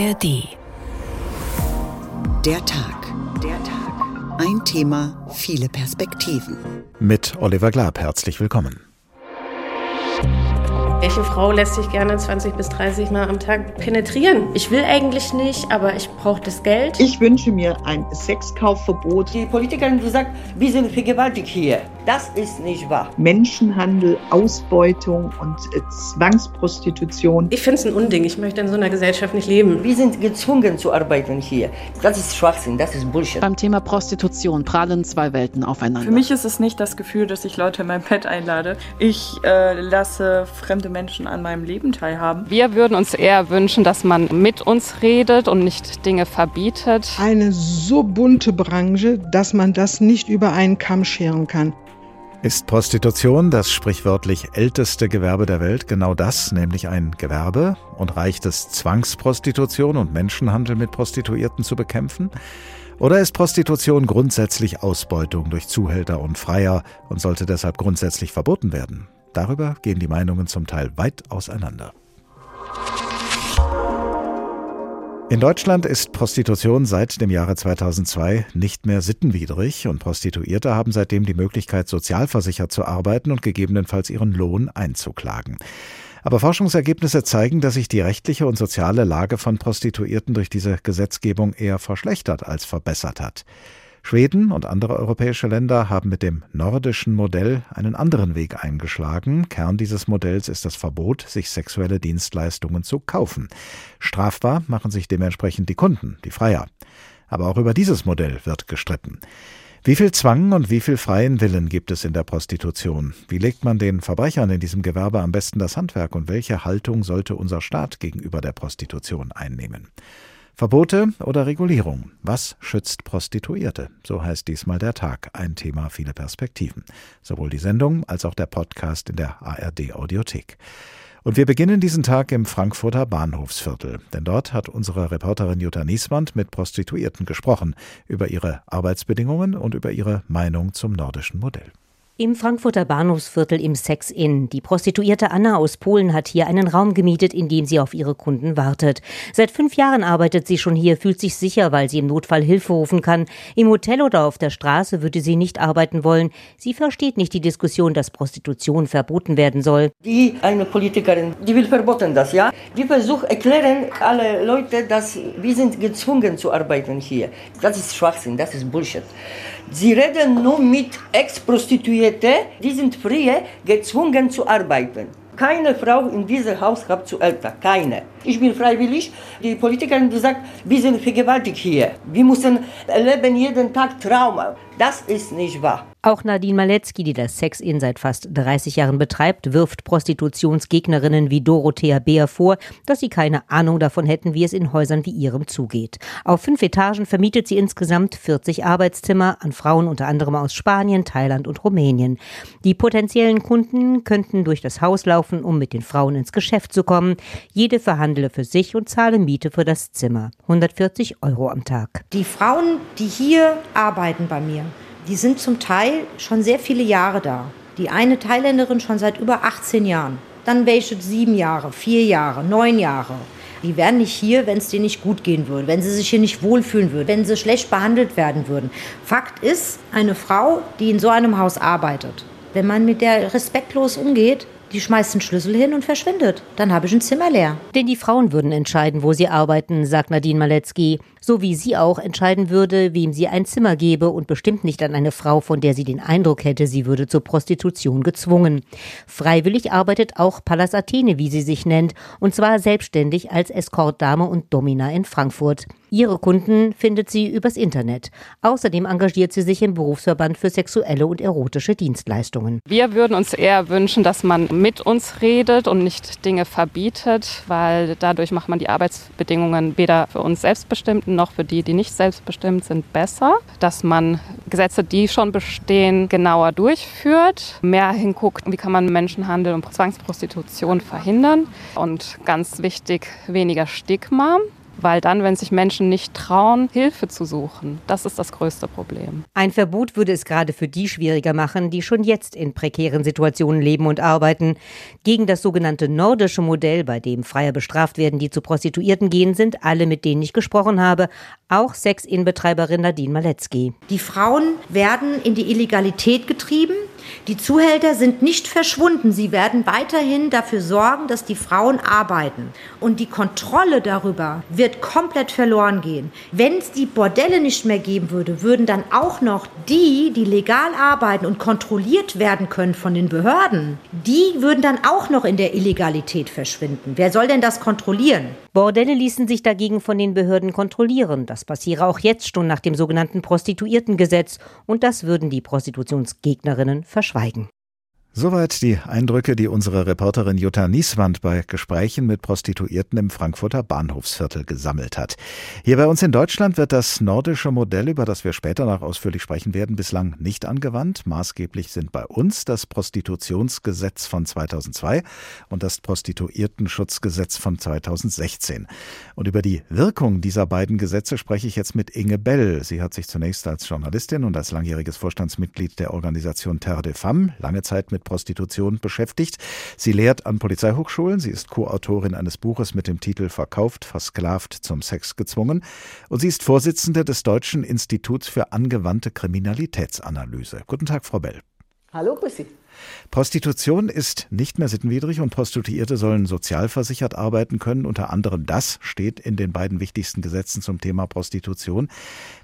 ARD. Der Tag. Der Tag. Ein Thema, viele Perspektiven. Mit Oliver Glab herzlich willkommen. Welche Frau lässt sich gerne 20 bis 30 Mal am Tag penetrieren? Ich will eigentlich nicht, aber ich brauche das Geld. Ich wünsche mir ein Sexkaufverbot. Die Politikerin, die sagt, wir sind vergewaltigt hier. Das ist nicht wahr. Menschenhandel, Ausbeutung und äh, Zwangsprostitution. Ich finde es ein Unding. Ich möchte in so einer Gesellschaft nicht leben. Wir sind gezwungen zu arbeiten hier. Das ist Schwachsinn, das ist Bullshit. Beim Thema Prostitution prallen zwei Welten aufeinander. Für mich ist es nicht das Gefühl, dass ich Leute in mein Bett einlade. Ich äh, lasse fremde Menschen an meinem Leben teilhaben. Wir würden uns eher wünschen, dass man mit uns redet und nicht Dinge verbietet. Eine so bunte Branche, dass man das nicht über einen Kamm scheren kann. Ist Prostitution das sprichwörtlich älteste Gewerbe der Welt genau das, nämlich ein Gewerbe? Und reicht es, Zwangsprostitution und Menschenhandel mit Prostituierten zu bekämpfen? Oder ist Prostitution grundsätzlich Ausbeutung durch Zuhälter und Freier und sollte deshalb grundsätzlich verboten werden? Darüber gehen die Meinungen zum Teil weit auseinander. In Deutschland ist Prostitution seit dem Jahre 2002 nicht mehr sittenwidrig und Prostituierte haben seitdem die Möglichkeit, sozialversichert zu arbeiten und gegebenenfalls ihren Lohn einzuklagen. Aber Forschungsergebnisse zeigen, dass sich die rechtliche und soziale Lage von Prostituierten durch diese Gesetzgebung eher verschlechtert als verbessert hat. Schweden und andere europäische Länder haben mit dem nordischen Modell einen anderen Weg eingeschlagen. Kern dieses Modells ist das Verbot, sich sexuelle Dienstleistungen zu kaufen. Strafbar machen sich dementsprechend die Kunden, die Freier. Aber auch über dieses Modell wird gestritten. Wie viel Zwang und wie viel freien Willen gibt es in der Prostitution? Wie legt man den Verbrechern in diesem Gewerbe am besten das Handwerk und welche Haltung sollte unser Staat gegenüber der Prostitution einnehmen? Verbote oder Regulierung? Was schützt Prostituierte? So heißt diesmal der Tag. Ein Thema, viele Perspektiven. Sowohl die Sendung als auch der Podcast in der ARD Audiothek. Und wir beginnen diesen Tag im Frankfurter Bahnhofsviertel, denn dort hat unsere Reporterin Jutta Nieswand mit Prostituierten gesprochen über ihre Arbeitsbedingungen und über ihre Meinung zum nordischen Modell. Im Frankfurter Bahnhofsviertel im Sex Inn. Die Prostituierte Anna aus Polen hat hier einen Raum gemietet, in dem sie auf ihre Kunden wartet. Seit fünf Jahren arbeitet sie schon hier, fühlt sich sicher, weil sie im Notfall Hilfe rufen kann. Im Hotel oder auf der Straße würde sie nicht arbeiten wollen. Sie versteht nicht die Diskussion, dass Prostitution verboten werden soll. Die, eine Politikerin, die will verboten das, ja? Die versucht erklären alle Leute, dass wir sind gezwungen zu arbeiten hier. Das ist Schwachsinn, das ist Bullshit. Sie reden nur mit Ex-Prostituierte, die sind früher gezwungen zu arbeiten. Keine Frau in diesem Haus hat zu älter, keine. Ich bin freiwillig. Die Politikerin, die sagt, wir sind vergewaltigt hier. Wir müssen erleben jeden Tag Trauma. Das ist nicht wahr. Auch Nadine Maletzki, die das Sex-In seit fast 30 Jahren betreibt, wirft Prostitutionsgegnerinnen wie Dorothea Beer vor, dass sie keine Ahnung davon hätten, wie es in Häusern wie ihrem zugeht. Auf fünf Etagen vermietet sie insgesamt 40 Arbeitszimmer an Frauen unter anderem aus Spanien, Thailand und Rumänien. Die potenziellen Kunden könnten durch das Haus laufen, um mit den Frauen ins Geschäft zu kommen. Jede verhandle für sich und zahle Miete für das Zimmer. 140 Euro am Tag. Die Frauen, die hier arbeiten bei mir, die sind zum Teil schon sehr viele Jahre da. Die eine Thailänderin schon seit über 18 Jahren. Dann welche sieben Jahre, vier Jahre, neun Jahre. Die wären nicht hier, wenn es denen nicht gut gehen würde, wenn sie sich hier nicht wohlfühlen würden, wenn sie schlecht behandelt werden würden. Fakt ist, eine Frau, die in so einem Haus arbeitet, wenn man mit der respektlos umgeht, die schmeißt den Schlüssel hin und verschwindet. Dann habe ich ein Zimmer leer. Denn die Frauen würden entscheiden, wo sie arbeiten, sagt Nadine Maletzki. So wie sie auch entscheiden würde, wem sie ein Zimmer gebe und bestimmt nicht an eine Frau, von der sie den Eindruck hätte, sie würde zur Prostitution gezwungen. Freiwillig arbeitet auch Pallas Athene, wie sie sich nennt, und zwar selbstständig als Escortdame und Domina in Frankfurt. Ihre Kunden findet sie übers Internet. Außerdem engagiert sie sich im Berufsverband für sexuelle und erotische Dienstleistungen. Wir würden uns eher wünschen, dass man mit uns redet und nicht Dinge verbietet, weil dadurch macht man die Arbeitsbedingungen weder für uns selbstbestimmten noch für die, die nicht selbstbestimmt sind, besser. Dass man Gesetze, die schon bestehen, genauer durchführt, mehr hinguckt, wie kann man Menschenhandel und Zwangsprostitution verhindern und ganz wichtig, weniger Stigma weil dann, wenn sich Menschen nicht trauen, Hilfe zu suchen, das ist das größte Problem. Ein Verbot würde es gerade für die schwieriger machen, die schon jetzt in prekären Situationen leben und arbeiten. Gegen das sogenannte nordische Modell, bei dem Freier bestraft werden, die zu Prostituierten gehen, sind alle, mit denen ich gesprochen habe, auch Sex-In-Betreiberin Nadine Maletzki. Die Frauen werden in die Illegalität getrieben. Die Zuhälter sind nicht verschwunden. Sie werden weiterhin dafür sorgen, dass die Frauen arbeiten. Und die Kontrolle darüber wird komplett verloren gehen. Wenn es die Bordelle nicht mehr geben würde, würden dann auch noch die, die legal arbeiten und kontrolliert werden können von den Behörden, die würden dann auch noch in der Illegalität verschwinden. Wer soll denn das kontrollieren? Bordelle ließen sich dagegen von den Behörden kontrollieren. Das passiere auch jetzt schon nach dem sogenannten Prostituiertengesetz. Und das würden die Prostitutionsgegnerinnen verschweigen. Soweit die Eindrücke, die unsere Reporterin Jutta Nieswand bei Gesprächen mit Prostituierten im Frankfurter Bahnhofsviertel gesammelt hat. Hier bei uns in Deutschland wird das nordische Modell, über das wir später noch ausführlich sprechen werden, bislang nicht angewandt. Maßgeblich sind bei uns das Prostitutionsgesetz von 2002 und das Prostituiertenschutzgesetz von 2016. Und über die Wirkung dieser beiden Gesetze spreche ich jetzt mit Inge Bell. Sie hat sich zunächst als Journalistin und als langjähriges Vorstandsmitglied der Organisation Terre des Femmes lange Zeit mit Prostitution beschäftigt. Sie lehrt an Polizeihochschulen. Sie ist Co-Autorin eines Buches mit dem Titel Verkauft, versklavt, zum Sex gezwungen. Und sie ist Vorsitzende des Deutschen Instituts für angewandte Kriminalitätsanalyse. Guten Tag, Frau Bell. Hallo, grüß Sie. Prostitution ist nicht mehr sittenwidrig und Prostituierte sollen sozialversichert arbeiten können. Unter anderem das steht in den beiden wichtigsten Gesetzen zum Thema Prostitution.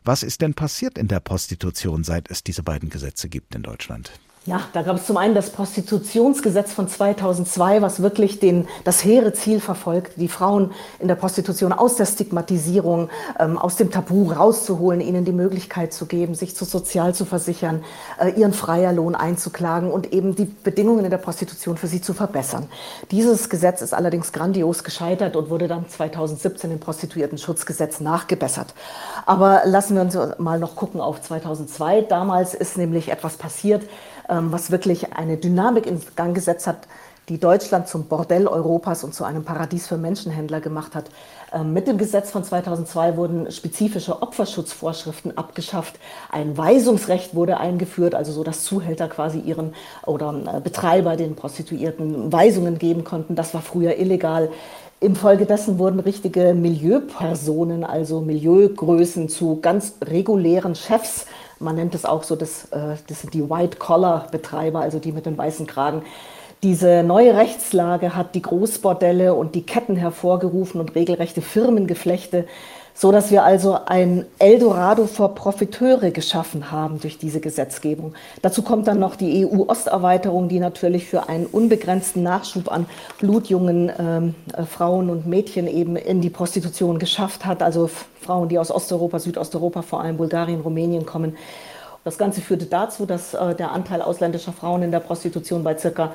Was ist denn passiert in der Prostitution, seit es diese beiden Gesetze gibt in Deutschland? Ja, da gab es zum einen das Prostitutionsgesetz von 2002, was wirklich den, das hehre Ziel verfolgt, die Frauen in der Prostitution aus der Stigmatisierung, ähm, aus dem Tabu rauszuholen, ihnen die Möglichkeit zu geben, sich zu sozial zu versichern, äh, ihren Freierlohn einzuklagen und eben die Bedingungen in der Prostitution für sie zu verbessern. Dieses Gesetz ist allerdings grandios gescheitert und wurde dann 2017 im Prostituiertenschutzgesetz nachgebessert. Aber lassen wir uns mal noch gucken auf 2002. Damals ist nämlich etwas passiert, was wirklich eine Dynamik in Gang gesetzt hat, die Deutschland zum Bordell Europas und zu einem Paradies für Menschenhändler gemacht hat. Ähm, mit dem Gesetz von 2002 wurden spezifische Opferschutzvorschriften abgeschafft. Ein Weisungsrecht wurde eingeführt, also so, dass Zuhälter quasi ihren oder äh, Betreiber den Prostituierten Weisungen geben konnten. Das war früher illegal. Infolgedessen wurden richtige Milieupersonen, also Milieugrößen zu ganz regulären Chefs man nennt es auch so, das, äh, das sind die White-Collar-Betreiber, also die mit den weißen Kragen. Diese neue Rechtslage hat die Großbordelle und die Ketten hervorgerufen und regelrechte Firmengeflechte so dass wir also ein Eldorado für Profiteure geschaffen haben durch diese Gesetzgebung. Dazu kommt dann noch die EU-Osterweiterung, die natürlich für einen unbegrenzten Nachschub an blutjungen ähm, äh, Frauen und Mädchen eben in die Prostitution geschafft hat, also Frauen, die aus Osteuropa, Südosteuropa, vor allem Bulgarien, Rumänien kommen. Das Ganze führte dazu, dass äh, der Anteil ausländischer Frauen in der Prostitution bei circa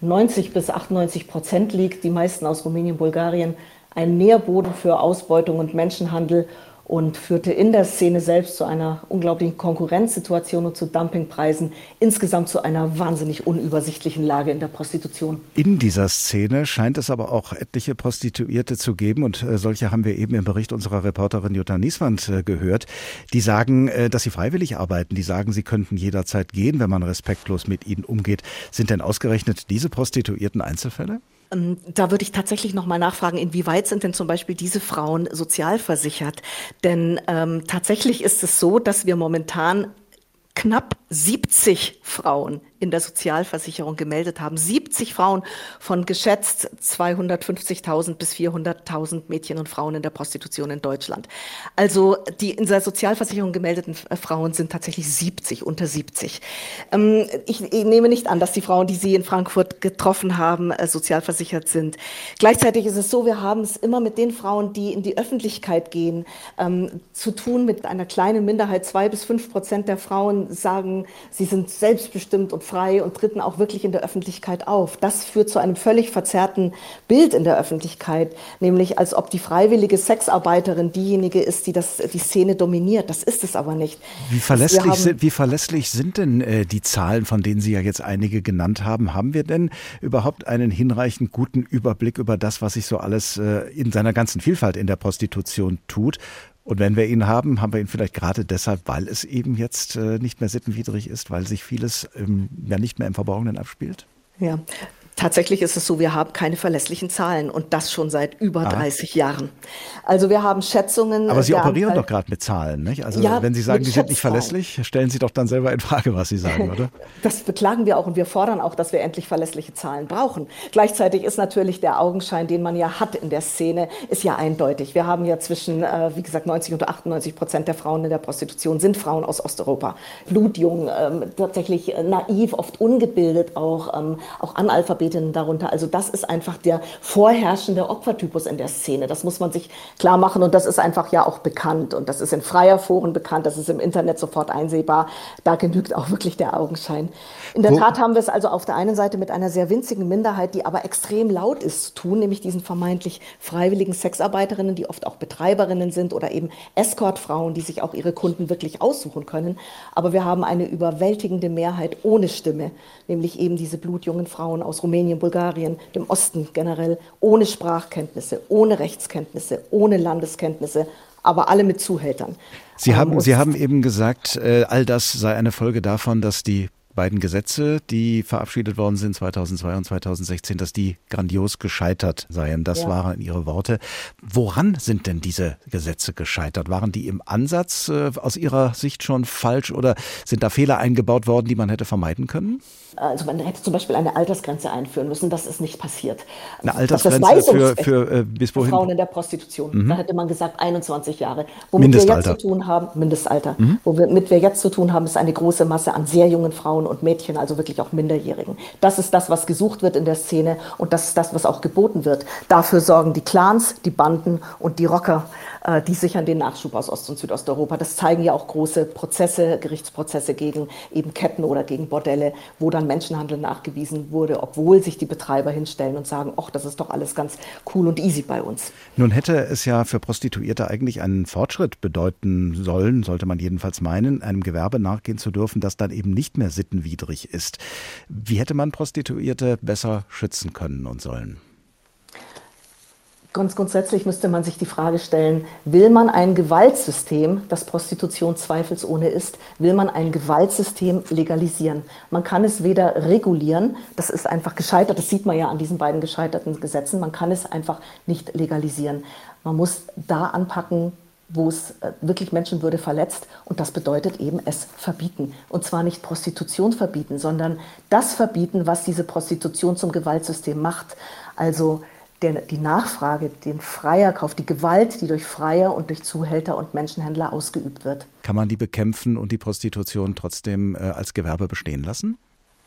90 bis 98 Prozent liegt, die meisten aus Rumänien, Bulgarien ein Nährboden für Ausbeutung und Menschenhandel und führte in der Szene selbst zu einer unglaublichen Konkurrenzsituation und zu Dumpingpreisen, insgesamt zu einer wahnsinnig unübersichtlichen Lage in der Prostitution. In dieser Szene scheint es aber auch etliche Prostituierte zu geben und äh, solche haben wir eben im Bericht unserer Reporterin Jutta Nieswand äh, gehört, die sagen, äh, dass sie freiwillig arbeiten, die sagen, sie könnten jederzeit gehen, wenn man respektlos mit ihnen umgeht. Sind denn ausgerechnet diese Prostituierten Einzelfälle? Ähm, da würde ich tatsächlich noch mal nachfragen, inwieweit sind denn zum Beispiel diese Frauen sozialversichert? Denn ähm, tatsächlich ist es so, dass wir momentan knapp 70 Frauen in der Sozialversicherung gemeldet haben. 70 Frauen von geschätzt 250.000 bis 400.000 Mädchen und Frauen in der Prostitution in Deutschland. Also die in der Sozialversicherung gemeldeten äh, Frauen sind tatsächlich 70, unter 70. Ähm, ich, nehme nicht an, dass die Frauen, die Sie in Frankfurt getroffen haben, äh, sozialversichert sind. Gleichzeitig ist es so, wir haben es immer mit den Frauen, die in die Öffentlichkeit gehen, ähm, zu tun mit einer kleinen Minderheit. Zwei bis fünf Prozent der Frauen sagen, sie sind selbstbestimmt und frei und treten auch wirklich in der Öffentlichkeit auf. Das führt zu einem völlig verzerrten Bild in der Öffentlichkeit, nämlich als ob die freiwillige Sexarbeiterin diejenige ist, die das, die Szene dominiert. Das ist es aber nicht. Wie verlässlich, sind, wie verlässlich sind denn äh, die Zahlen, von denen Sie ja jetzt einige genannt haben? Haben wir denn überhaupt einen hinreichend guten Überblick über das, was sich so alles äh, in seiner ganzen Vielfalt in der Prostitution tut? Und wenn wir ihn haben, haben wir ihn vielleicht gerade deshalb, weil es eben jetzt äh, nicht mehr sittenwidrig ist, weil sich vieles ja nicht mehr im Verborgenen abspielt? Ja, Tatsächlich ist es so, wir haben keine verlässlichen Zahlen und das schon seit über ah. 30 Jahren. Also wir haben Schätzungen. Aber Sie operieren Anzahl doch gerade mit Zahlen, nicht? Also ja, wenn Sie sagen, die sind nicht verlässlich, stellen Sie doch dann selber in Frage, was Sie sagen, oder? Das beklagen wir auch und wir fordern auch, dass wir endlich verlässliche Zahlen brauchen. Gleichzeitig ist natürlich der Augenschein, den man ja hat in der Szene, ist ja eindeutig. Wir haben ja zwischen, äh, wie gesagt, 90 und 98 Prozent der Frauen in der Prostitution sind Frauen aus Osteuropa. Blutjung, ähm, tatsächlich äh, naiv, oft ungebildet auch, ähm, auch Analphabet Athletinnen darunter. Also das ist einfach der vorherrschende Opfertypus in der Szene. Das muss man sich klar machen und das ist einfach ja auch bekannt und das ist in freier Foren bekannt, das ist im Internet sofort einsehbar. Da genügt auch wirklich der Augenschein. In der Wo? Tat haben wir es also auf der einen Seite mit einer sehr winzigen Minderheit, die aber extrem laut ist, zu tun, nämlich diesen vermeintlich freiwilligen Sexarbeiterinnen, die oft auch Betreiberinnen sind oder eben Escortfrauen, die sich auch ihre Kunden wirklich aussuchen können. Aber wir haben eine überwältigende Mehrheit ohne Stimme, nämlich eben diese blutjungen Frauen aus Rumänien Rumänien, Bulgarien, dem Osten generell, ohne Sprachkenntnisse, ohne Rechtskenntnisse, ohne Landeskenntnisse, aber alle mit Zuhältern. Sie haben, ähm, Sie haben eben gesagt, äh, all das sei eine Folge davon, dass die beiden Gesetze, die verabschiedet worden sind 2002 und 2016, dass die grandios gescheitert seien. Das ja. waren Ihre Worte. Woran sind denn diese Gesetze gescheitert? Waren die im Ansatz äh, aus Ihrer Sicht schon falsch oder sind da Fehler eingebaut worden, die man hätte vermeiden können? Also man hätte zum Beispiel eine Altersgrenze einführen müssen. Das ist nicht passiert. Eine Altersgrenze für, für äh, bis wohin? Frauen in der Prostitution. Mhm. Da hätte man gesagt 21 Jahre. Womit wir jetzt zu tun haben, Mindestalter. Mhm. Womit wir jetzt zu tun haben, ist eine große Masse an sehr jungen Frauen und Mädchen, also wirklich auch Minderjährigen. Das ist das, was gesucht wird in der Szene und das ist das, was auch geboten wird. Dafür sorgen die Clans, die Banden und die Rocker, die sichern den Nachschub aus Ost- und Südosteuropa. Das zeigen ja auch große Prozesse, Gerichtsprozesse gegen eben Ketten oder gegen Bordelle, wo dann Menschenhandel nachgewiesen wurde, obwohl sich die Betreiber hinstellen und sagen, ach, das ist doch alles ganz cool und easy bei uns. Nun hätte es ja für Prostituierte eigentlich einen Fortschritt bedeuten sollen, sollte man jedenfalls meinen, einem Gewerbe nachgehen zu dürfen, das dann eben nicht mehr sittenwidrig ist. Wie hätte man Prostituierte besser schützen können und sollen? Ganz grundsätzlich müsste man sich die Frage stellen, will man ein Gewaltsystem, das Prostitution zweifelsohne ist, will man ein Gewaltsystem legalisieren? Man kann es weder regulieren, das ist einfach gescheitert, das sieht man ja an diesen beiden gescheiterten Gesetzen, man kann es einfach nicht legalisieren. Man muss da anpacken, wo es äh, wirklich Menschenwürde verletzt. Und das bedeutet eben es verbieten. Und zwar nicht Prostitution verbieten, sondern das verbieten, was diese Prostitution zum Gewaltsystem macht. Also der, die Nachfrage, den Freierkauf, die Gewalt, die durch Freier und durch Zuhälter und Menschenhändler ausgeübt wird. Kann man die bekämpfen und die Prostitution trotzdem äh, als Gewerbe bestehen lassen?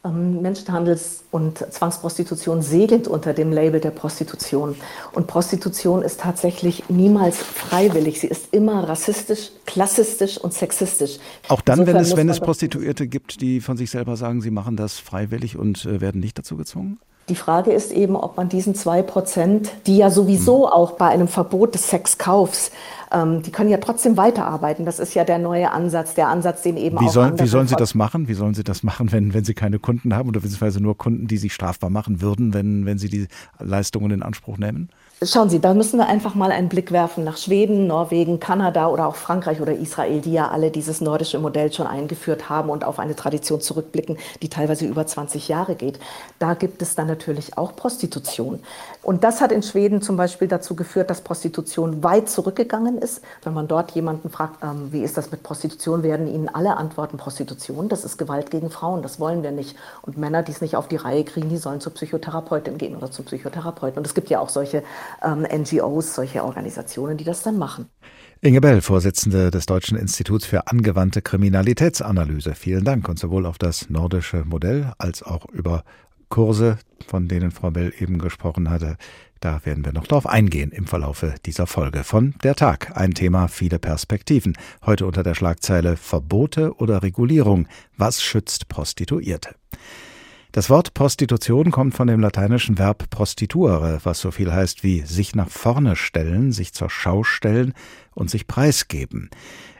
Ähm, Menschenhandels- und Zwangsprostitution segelt unter dem Label der Prostitution. Und Prostitution ist tatsächlich niemals freiwillig. Sie ist immer rassistisch, klassistisch und sexistisch. Auch dann, wenn es, wenn es Prostituierte gibt, die von sich selber sagen, sie machen das freiwillig und äh, werden nicht dazu gezwungen? Die Frage ist eben, ob man diesen zwei Prozent, die ja sowieso hm. auch bei einem Verbot des Sexkaufs, ähm, die können ja trotzdem weiterarbeiten. Das ist ja der neue Ansatz, der Ansatz, den eben wie auch sollen, Wie sollen Sie das machen? Wie sollen Sie das machen, wenn, wenn Sie keine Kunden haben oder beziehungsweise nur Kunden, die sich strafbar machen würden, wenn, wenn Sie die Leistungen in Anspruch nehmen? Schauen Sie, da müssen wir einfach mal einen Blick werfen nach Schweden, Norwegen, Kanada oder auch Frankreich oder Israel, die ja alle dieses nordische Modell schon eingeführt haben und auf eine Tradition zurückblicken, die teilweise über 20 Jahre geht. Da gibt es dann natürlich auch Prostitution. Und das hat in Schweden zum Beispiel dazu geführt, dass Prostitution weit zurückgegangen ist. Wenn man dort jemanden fragt, ähm, wie ist das mit Prostitution, werden ihnen alle antworten, Prostitution, das ist Gewalt gegen Frauen, das wollen wir nicht. Und Männer, die es nicht auf die Reihe kriegen, die sollen zur Psychotherapeutin gehen oder zum Psychotherapeuten. Und es gibt ja auch solche ähm, NGOs, solche Organisationen, die das dann machen. Inge Bell, Vorsitzende des Deutschen Instituts für angewandte Kriminalitätsanalyse. Vielen Dank und sowohl auf das nordische Modell als auch über Kurse, von denen Frau Bell eben gesprochen hatte. Da werden wir noch darauf eingehen im Verlaufe dieser Folge von Der Tag. Ein Thema, viele Perspektiven. Heute unter der Schlagzeile Verbote oder Regulierung. Was schützt Prostituierte? Das Wort Prostitution kommt von dem lateinischen Verb prostituere, was so viel heißt wie sich nach vorne stellen, sich zur Schau stellen und sich preisgeben.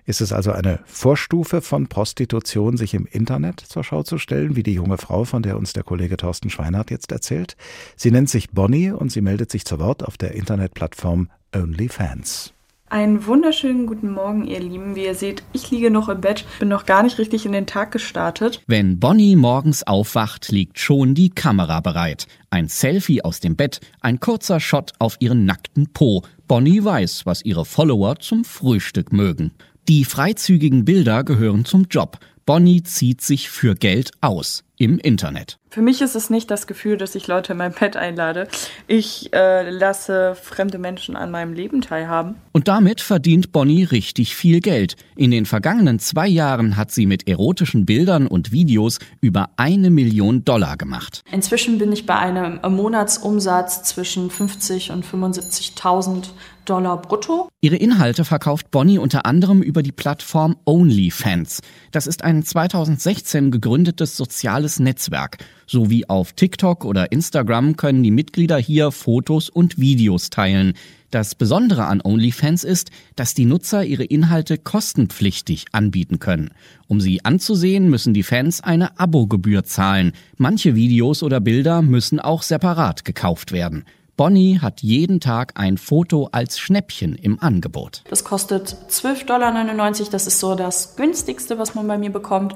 Ist es also eine Vorstufe von Prostitution, sich im Internet zur Schau zu stellen, wie die junge Frau, von der uns der Kollege Thorsten Schweinhardt jetzt erzählt? Sie nennt sich Bonnie und sie meldet sich zu Wort auf der Internetplattform OnlyFans. Einen wunderschönen guten Morgen, ihr Lieben. Wie ihr seht, ich liege noch im Bett, bin noch gar nicht richtig in den Tag gestartet. Wenn Bonnie morgens aufwacht, liegt schon die Kamera bereit. Ein Selfie aus dem Bett, ein kurzer Shot auf ihren nackten Po. Bonnie weiß, was ihre Follower zum Frühstück mögen. Die freizügigen Bilder gehören zum Job. Bonnie zieht sich für Geld aus im Internet. Für mich ist es nicht das Gefühl, dass ich Leute in mein Bett einlade. Ich äh, lasse fremde Menschen an meinem Leben teilhaben. Und damit verdient Bonnie richtig viel Geld. In den vergangenen zwei Jahren hat sie mit erotischen Bildern und Videos über eine Million Dollar gemacht. Inzwischen bin ich bei einem Monatsumsatz zwischen 50 und 75.000 Dollar brutto. Ihre Inhalte verkauft Bonnie unter anderem über die Plattform OnlyFans. Das ist ein 2016 gegründetes soziales Netzwerk. Sowie auf TikTok oder Instagram können die Mitglieder hier Fotos und Videos teilen. Das Besondere an OnlyFans ist, dass die Nutzer ihre Inhalte kostenpflichtig anbieten können. Um sie anzusehen, müssen die Fans eine Abogebühr zahlen. Manche Videos oder Bilder müssen auch separat gekauft werden. Bonnie hat jeden Tag ein Foto als Schnäppchen im Angebot. Das kostet 12,99 Dollar. Das ist so das günstigste, was man bei mir bekommt.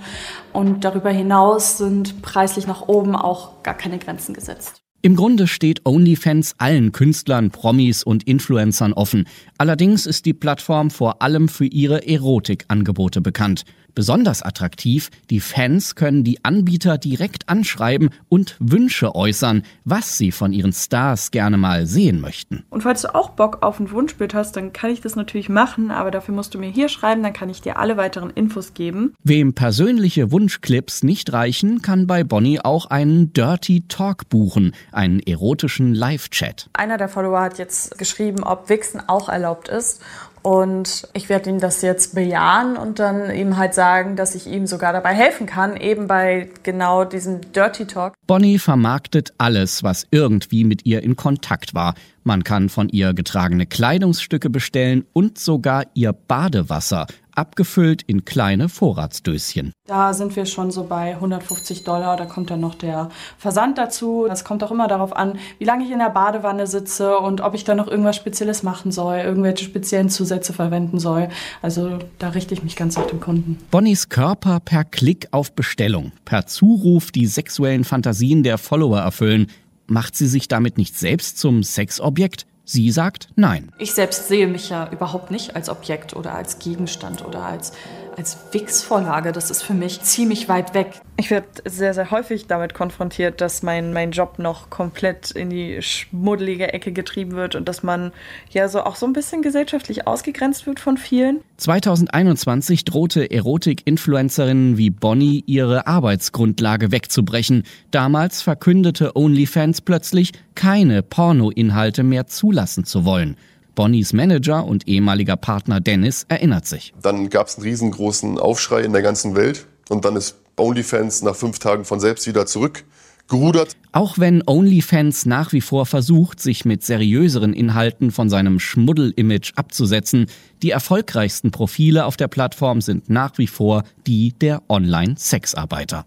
Und darüber hinaus sind preislich nach oben auch gar keine Grenzen gesetzt. Im Grunde steht OnlyFans allen Künstlern, Promis und Influencern offen. Allerdings ist die Plattform vor allem für ihre Erotikangebote bekannt. Besonders attraktiv, die Fans können die Anbieter direkt anschreiben und Wünsche äußern, was sie von ihren Stars gerne mal sehen möchten. Und falls du auch Bock auf ein Wunschbild hast, dann kann ich das natürlich machen, aber dafür musst du mir hier schreiben, dann kann ich dir alle weiteren Infos geben. Wem persönliche Wunschclips nicht reichen, kann bei Bonnie auch einen Dirty Talk buchen, einen erotischen Live-Chat. Einer der Follower hat jetzt geschrieben, ob Wixen auch erlaubt ist. Und ich werde ihm das jetzt bejahen und dann ihm halt sagen, dass ich ihm sogar dabei helfen kann, eben bei genau diesem Dirty Talk. Bonnie vermarktet alles, was irgendwie mit ihr in Kontakt war. Man kann von ihr getragene Kleidungsstücke bestellen und sogar ihr Badewasser, abgefüllt in kleine Vorratsdöschen. Da sind wir schon so bei 150 Dollar, da kommt dann noch der Versand dazu. Das kommt auch immer darauf an, wie lange ich in der Badewanne sitze und ob ich da noch irgendwas Spezielles machen soll, irgendwelche speziellen Zusätze verwenden soll. Also da richte ich mich ganz nach dem Kunden. Bonnies Körper per Klick auf Bestellung, per Zuruf die sexuellen Fantasien der Follower erfüllen. Macht sie sich damit nicht selbst zum Sexobjekt? Sie sagt nein. Ich selbst sehe mich ja überhaupt nicht als Objekt oder als Gegenstand oder als, als Wix-Vorlage. Das ist für mich ziemlich weit weg. Ich werde sehr, sehr häufig damit konfrontiert, dass mein, mein Job noch komplett in die schmuddelige Ecke getrieben wird und dass man ja so auch so ein bisschen gesellschaftlich ausgegrenzt wird von vielen. 2021 drohte Erotik-Influencerinnen wie Bonnie ihre Arbeitsgrundlage wegzubrechen. Damals verkündete OnlyFans plötzlich, keine Pornoinhalte mehr zulassen zu wollen. Bonnies Manager und ehemaliger Partner Dennis erinnert sich. Dann gab es einen riesengroßen Aufschrei in der ganzen Welt und dann ist OnlyFans nach fünf Tagen von selbst wieder zurückgerudert. Auch wenn OnlyFans nach wie vor versucht, sich mit seriöseren Inhalten von seinem Schmuddel-Image abzusetzen, die erfolgreichsten Profile auf der Plattform sind nach wie vor die der Online-Sexarbeiter.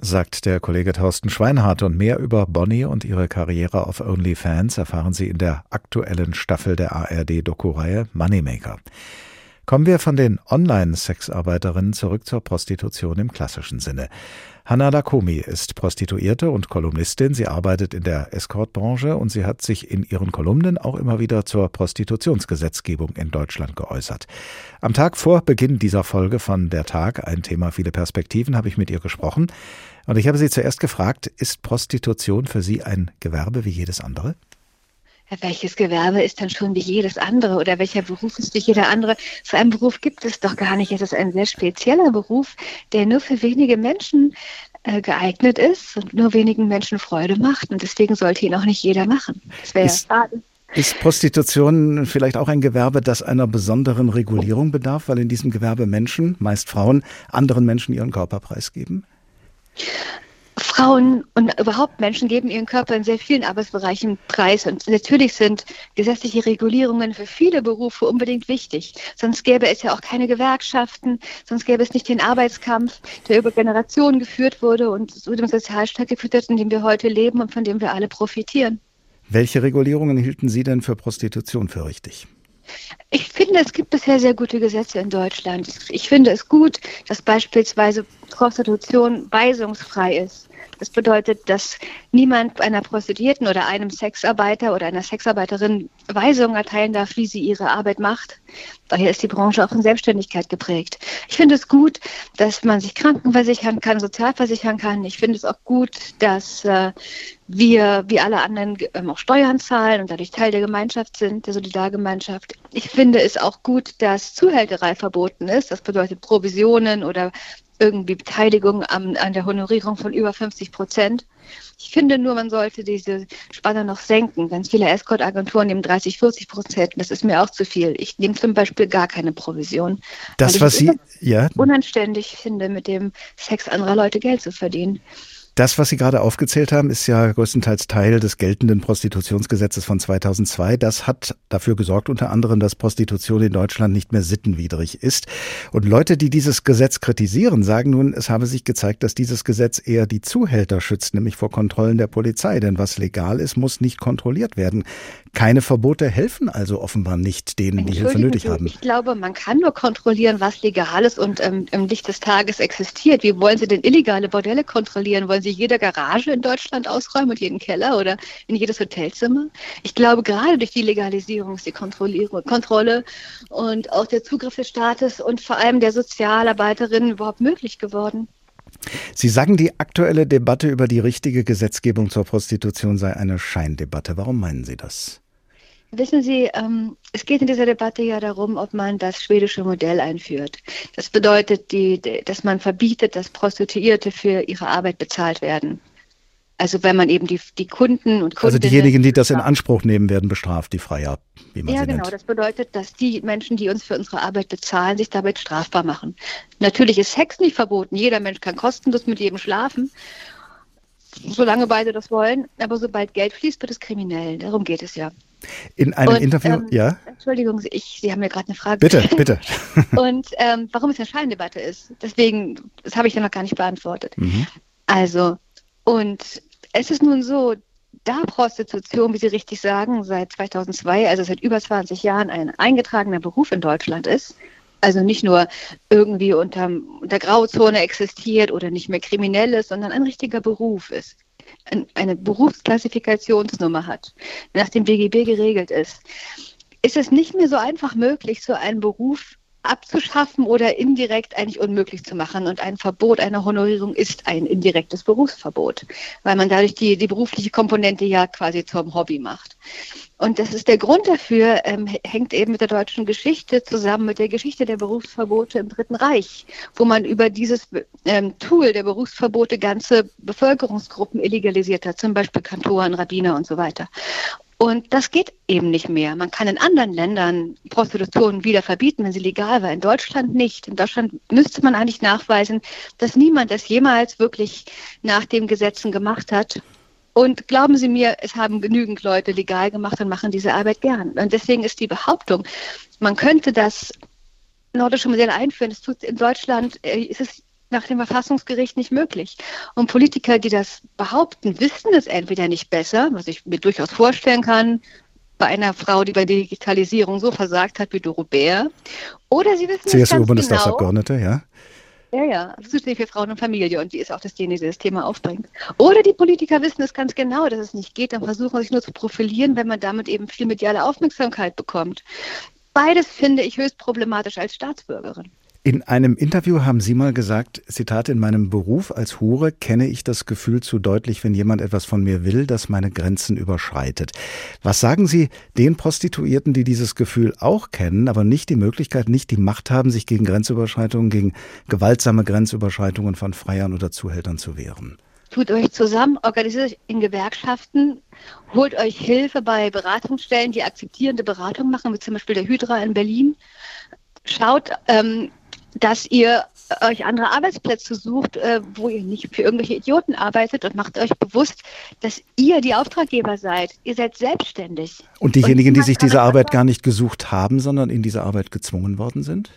Sagt der Kollege Thorsten Schweinhardt und mehr über Bonnie und ihre Karriere auf OnlyFans erfahren Sie in der aktuellen Staffel der ARD-Doku-Reihe Moneymaker. Kommen wir von den Online-Sexarbeiterinnen zurück zur Prostitution im klassischen Sinne. Hanna Dakomi ist Prostituierte und Kolumnistin. Sie arbeitet in der Escortbranche und sie hat sich in ihren Kolumnen auch immer wieder zur Prostitutionsgesetzgebung in Deutschland geäußert. Am Tag vor Beginn dieser Folge von Der Tag, ein Thema viele Perspektiven, habe ich mit ihr gesprochen. Und ich habe sie zuerst gefragt, ist Prostitution für Sie ein Gewerbe wie jedes andere? Welches Gewerbe ist dann schon wie jedes andere oder welcher Beruf ist wie jeder andere? So einen Beruf gibt es doch gar nicht. Es ist ein sehr spezieller Beruf, der nur für wenige Menschen äh, geeignet ist und nur wenigen Menschen Freude macht. Und deswegen sollte ihn auch nicht jeder machen. Das wäre ja schade. Ist Prostitution vielleicht auch ein Gewerbe, das einer besonderen Regulierung bedarf, weil in diesem Gewerbe Menschen, meist Frauen, anderen Menschen ihren Körper preisgeben? Frauen und überhaupt Menschen geben ihren Körper in sehr vielen Arbeitsbereichen preis. Und natürlich sind gesetzliche Regulierungen für viele Berufe unbedingt wichtig. Sonst gäbe es ja auch keine Gewerkschaften, sonst gäbe es nicht den Arbeitskampf, der über Generationen geführt wurde und zu dem Sozialstaat geführt hat, in dem wir heute leben und von dem wir alle profitieren. Welche Regulierungen hielten Sie denn für Prostitution für richtig? Ich finde, es gibt bisher sehr gute Gesetze in Deutschland. Ich finde es gut, dass beispielsweise Prostitution weisungsfrei ist. Das bedeutet, dass niemand einer Prostituierten oder einem Sexarbeiter oder einer Sexarbeiterin Weisungen erteilen darf, wie sie ihre Arbeit macht. Daher ist die Branche auch in Selbstständigkeit geprägt. Ich finde es gut, dass man sich krankenversichern kann, sozialversichern kann. Ich finde es auch gut, dass äh, wir wie alle anderen ähm, auch Steuern zahlen und dadurch Teil der Gemeinschaft sind, der Solidargemeinschaft. Ich finde es auch gut, dass Zuhälterei verboten ist. Das bedeutet Provisionen oder irgendwie Beteiligung an, an der Honorierung von über 50 Prozent. Ich finde nur, man sollte diese Spanne noch senken. Ganz viele Escort-Agenturen nehmen 30, 40 Prozent. Das ist mir auch zu viel. Ich nehme zum Beispiel gar keine Provision. Das, was Sie, ja. Unanständig finde, mit dem Sex anderer Leute Geld zu verdienen. Das, was Sie gerade aufgezählt haben, ist ja größtenteils Teil des geltenden Prostitutionsgesetzes von 2002. Das hat dafür gesorgt, unter anderem, dass Prostitution in Deutschland nicht mehr sittenwidrig ist. Und Leute, die dieses Gesetz kritisieren, sagen nun, es habe sich gezeigt, dass dieses Gesetz eher die Zuhälter schützt, nämlich vor Kontrollen der Polizei. Denn was legal ist, muss nicht kontrolliert werden. Keine Verbote helfen also offenbar nicht denen, die Hilfe nötig haben. Ich glaube, man kann nur kontrollieren, was legal ist und ähm, im Licht des Tages existiert. Wie wollen Sie denn illegale Bordelle kontrollieren? Wollen Sie Sie jede Garage in Deutschland ausräumen und jeden Keller oder in jedes Hotelzimmer? Ich glaube, gerade durch die Legalisierung ist die Kontrolle und auch der Zugriff des Staates und vor allem der Sozialarbeiterinnen überhaupt möglich geworden. Sie sagen, die aktuelle Debatte über die richtige Gesetzgebung zur Prostitution sei eine Scheindebatte. Warum meinen Sie das? Wissen Sie, ähm, es geht in dieser Debatte ja darum, ob man das schwedische Modell einführt. Das bedeutet, die, dass man verbietet, dass Prostituierte für ihre Arbeit bezahlt werden. Also wenn man eben die, die Kunden und Kundinnen... Also diejenigen, die das in Anspruch nehmen, werden bestraft, die Freier, wie man ja, genau. nennt. Das bedeutet, dass die Menschen, die uns für unsere Arbeit bezahlen, sich damit strafbar machen. Natürlich ist Sex nicht verboten. Jeder Mensch kann kostenlos mit jedem schlafen solange beide das wollen. Aber sobald Geld fließt, wird es kriminell. Darum geht es ja. In einem und, Interview, ähm, ja? Entschuldigung, ich, Sie haben mir gerade eine Frage. Bitte, bitte. und ähm, warum es eine Scheindebatte ist. Deswegen, das habe ich ja noch gar nicht beantwortet. Mhm. Also, und es ist nun so, da Prostitution, wie Sie richtig sagen, seit 2002, also seit über 20 Jahren ein eingetragener Beruf in Deutschland ist, also nicht nur irgendwie unter der Grauzone existiert oder nicht mehr kriminell ist, sondern ein richtiger Beruf ist, eine Berufsklassifikationsnummer hat, nach dem BGB geregelt ist, ist es nicht mehr so einfach möglich, so einen Beruf abzuschaffen oder indirekt eigentlich unmöglich zu machen. Und ein Verbot einer Honorierung ist ein indirektes Berufsverbot, weil man dadurch die, die berufliche Komponente ja quasi zum Hobby macht. Und das ist der Grund dafür, ähm, hängt eben mit der deutschen Geschichte zusammen, mit der Geschichte der Berufsverbote im Dritten Reich, wo man über dieses ähm, Tool der Berufsverbote ganze Bevölkerungsgruppen illegalisiert hat, zum Beispiel Kantoren, Rabbiner und so weiter. Und das geht eben nicht mehr. Man kann in anderen Ländern Prostitution wieder verbieten, wenn sie legal war. In Deutschland nicht. In Deutschland müsste man eigentlich nachweisen, dass niemand das jemals wirklich nach den Gesetzen gemacht hat. Und glauben Sie mir, es haben genügend Leute legal gemacht und machen diese Arbeit gern. Und deswegen ist die Behauptung, man könnte das nordische Modell einführen. Das tut in Deutschland, äh, ist es nach dem Verfassungsgericht nicht möglich. Und Politiker, die das behaupten, wissen es entweder nicht besser, was ich mir durchaus vorstellen kann, bei einer Frau, die bei der Digitalisierung so versagt hat wie Doro Bär, oder sie wissen es ganz CSU-Bundestagsabgeordnete, genau. ja? Ja, ja, zuständig für Frauen und Familie und die ist auch das, die das Thema aufbringt. Oder die Politiker wissen es ganz genau, dass es nicht geht und versuchen sich nur zu profilieren, wenn man damit eben viel mediale Aufmerksamkeit bekommt. Beides finde ich höchst problematisch als Staatsbürgerin. In einem Interview haben Sie mal gesagt, Zitat, in meinem Beruf als Hure kenne ich das Gefühl zu deutlich, wenn jemand etwas von mir will, das meine Grenzen überschreitet. Was sagen Sie den Prostituierten, die dieses Gefühl auch kennen, aber nicht die Möglichkeit, nicht die Macht haben, sich gegen Grenzüberschreitungen, gegen gewaltsame Grenzüberschreitungen von Freiern oder Zuhältern zu wehren? Tut euch zusammen, organisiert euch in Gewerkschaften, holt euch Hilfe bei Beratungsstellen, die akzeptierende Beratung machen, wie zum Beispiel der Hydra in Berlin. Schaut, ähm, dass ihr euch andere Arbeitsplätze sucht, äh, wo ihr nicht für irgendwelche Idioten arbeitet und macht euch bewusst, dass ihr die Auftraggeber seid. Ihr seid selbstständig. Und diejenigen, und die sich diese Arbeit gar nicht gesucht haben, sondern in diese Arbeit gezwungen worden sind?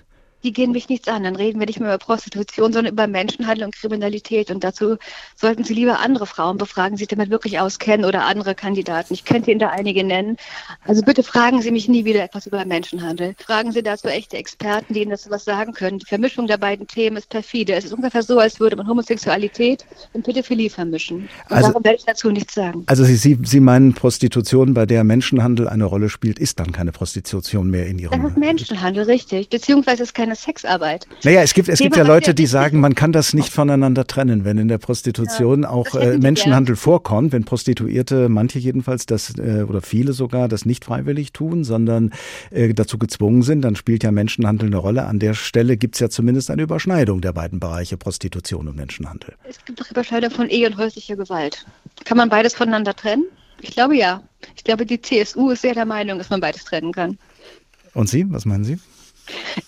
Die gehen mich nichts an. Dann reden wir nicht mehr über Prostitution, sondern über Menschenhandel und Kriminalität. Und dazu sollten Sie lieber andere Frauen befragen, die sich damit wirklich auskennen oder andere Kandidaten. Ich könnte Ihnen da einige nennen. Also bitte fragen Sie mich nie wieder etwas über Menschenhandel. Fragen Sie dazu echte Experten, die Ihnen das was sagen können. Die Vermischung der beiden Themen ist perfide. Es ist ungefähr so, als würde man Homosexualität und Pädophilie vermischen. Und also, darum werde ich dazu nichts sagen. Also Sie, Sie, Sie meinen Prostitution, bei der Menschenhandel eine Rolle spielt, ist dann keine Prostitution mehr in Ihrem... Das ist Menschenhandel, richtig. Beziehungsweise ist keine keine Sexarbeit. Naja, es gibt, es gibt ja Leute, die sagen, man kann das nicht voneinander trennen, wenn in der Prostitution ja, auch äh, Menschenhandel vorkommt, wenn Prostituierte, manche jedenfalls das äh, oder viele sogar das nicht freiwillig tun, sondern äh, dazu gezwungen sind, dann spielt ja Menschenhandel eine Rolle. An der Stelle gibt es ja zumindest eine Überschneidung der beiden Bereiche Prostitution und Menschenhandel. Es gibt doch Überschneidung von Ehe und häuslicher Gewalt. Kann man beides voneinander trennen? Ich glaube ja. Ich glaube, die CSU ist sehr der Meinung, dass man beides trennen kann. Und Sie, was meinen Sie?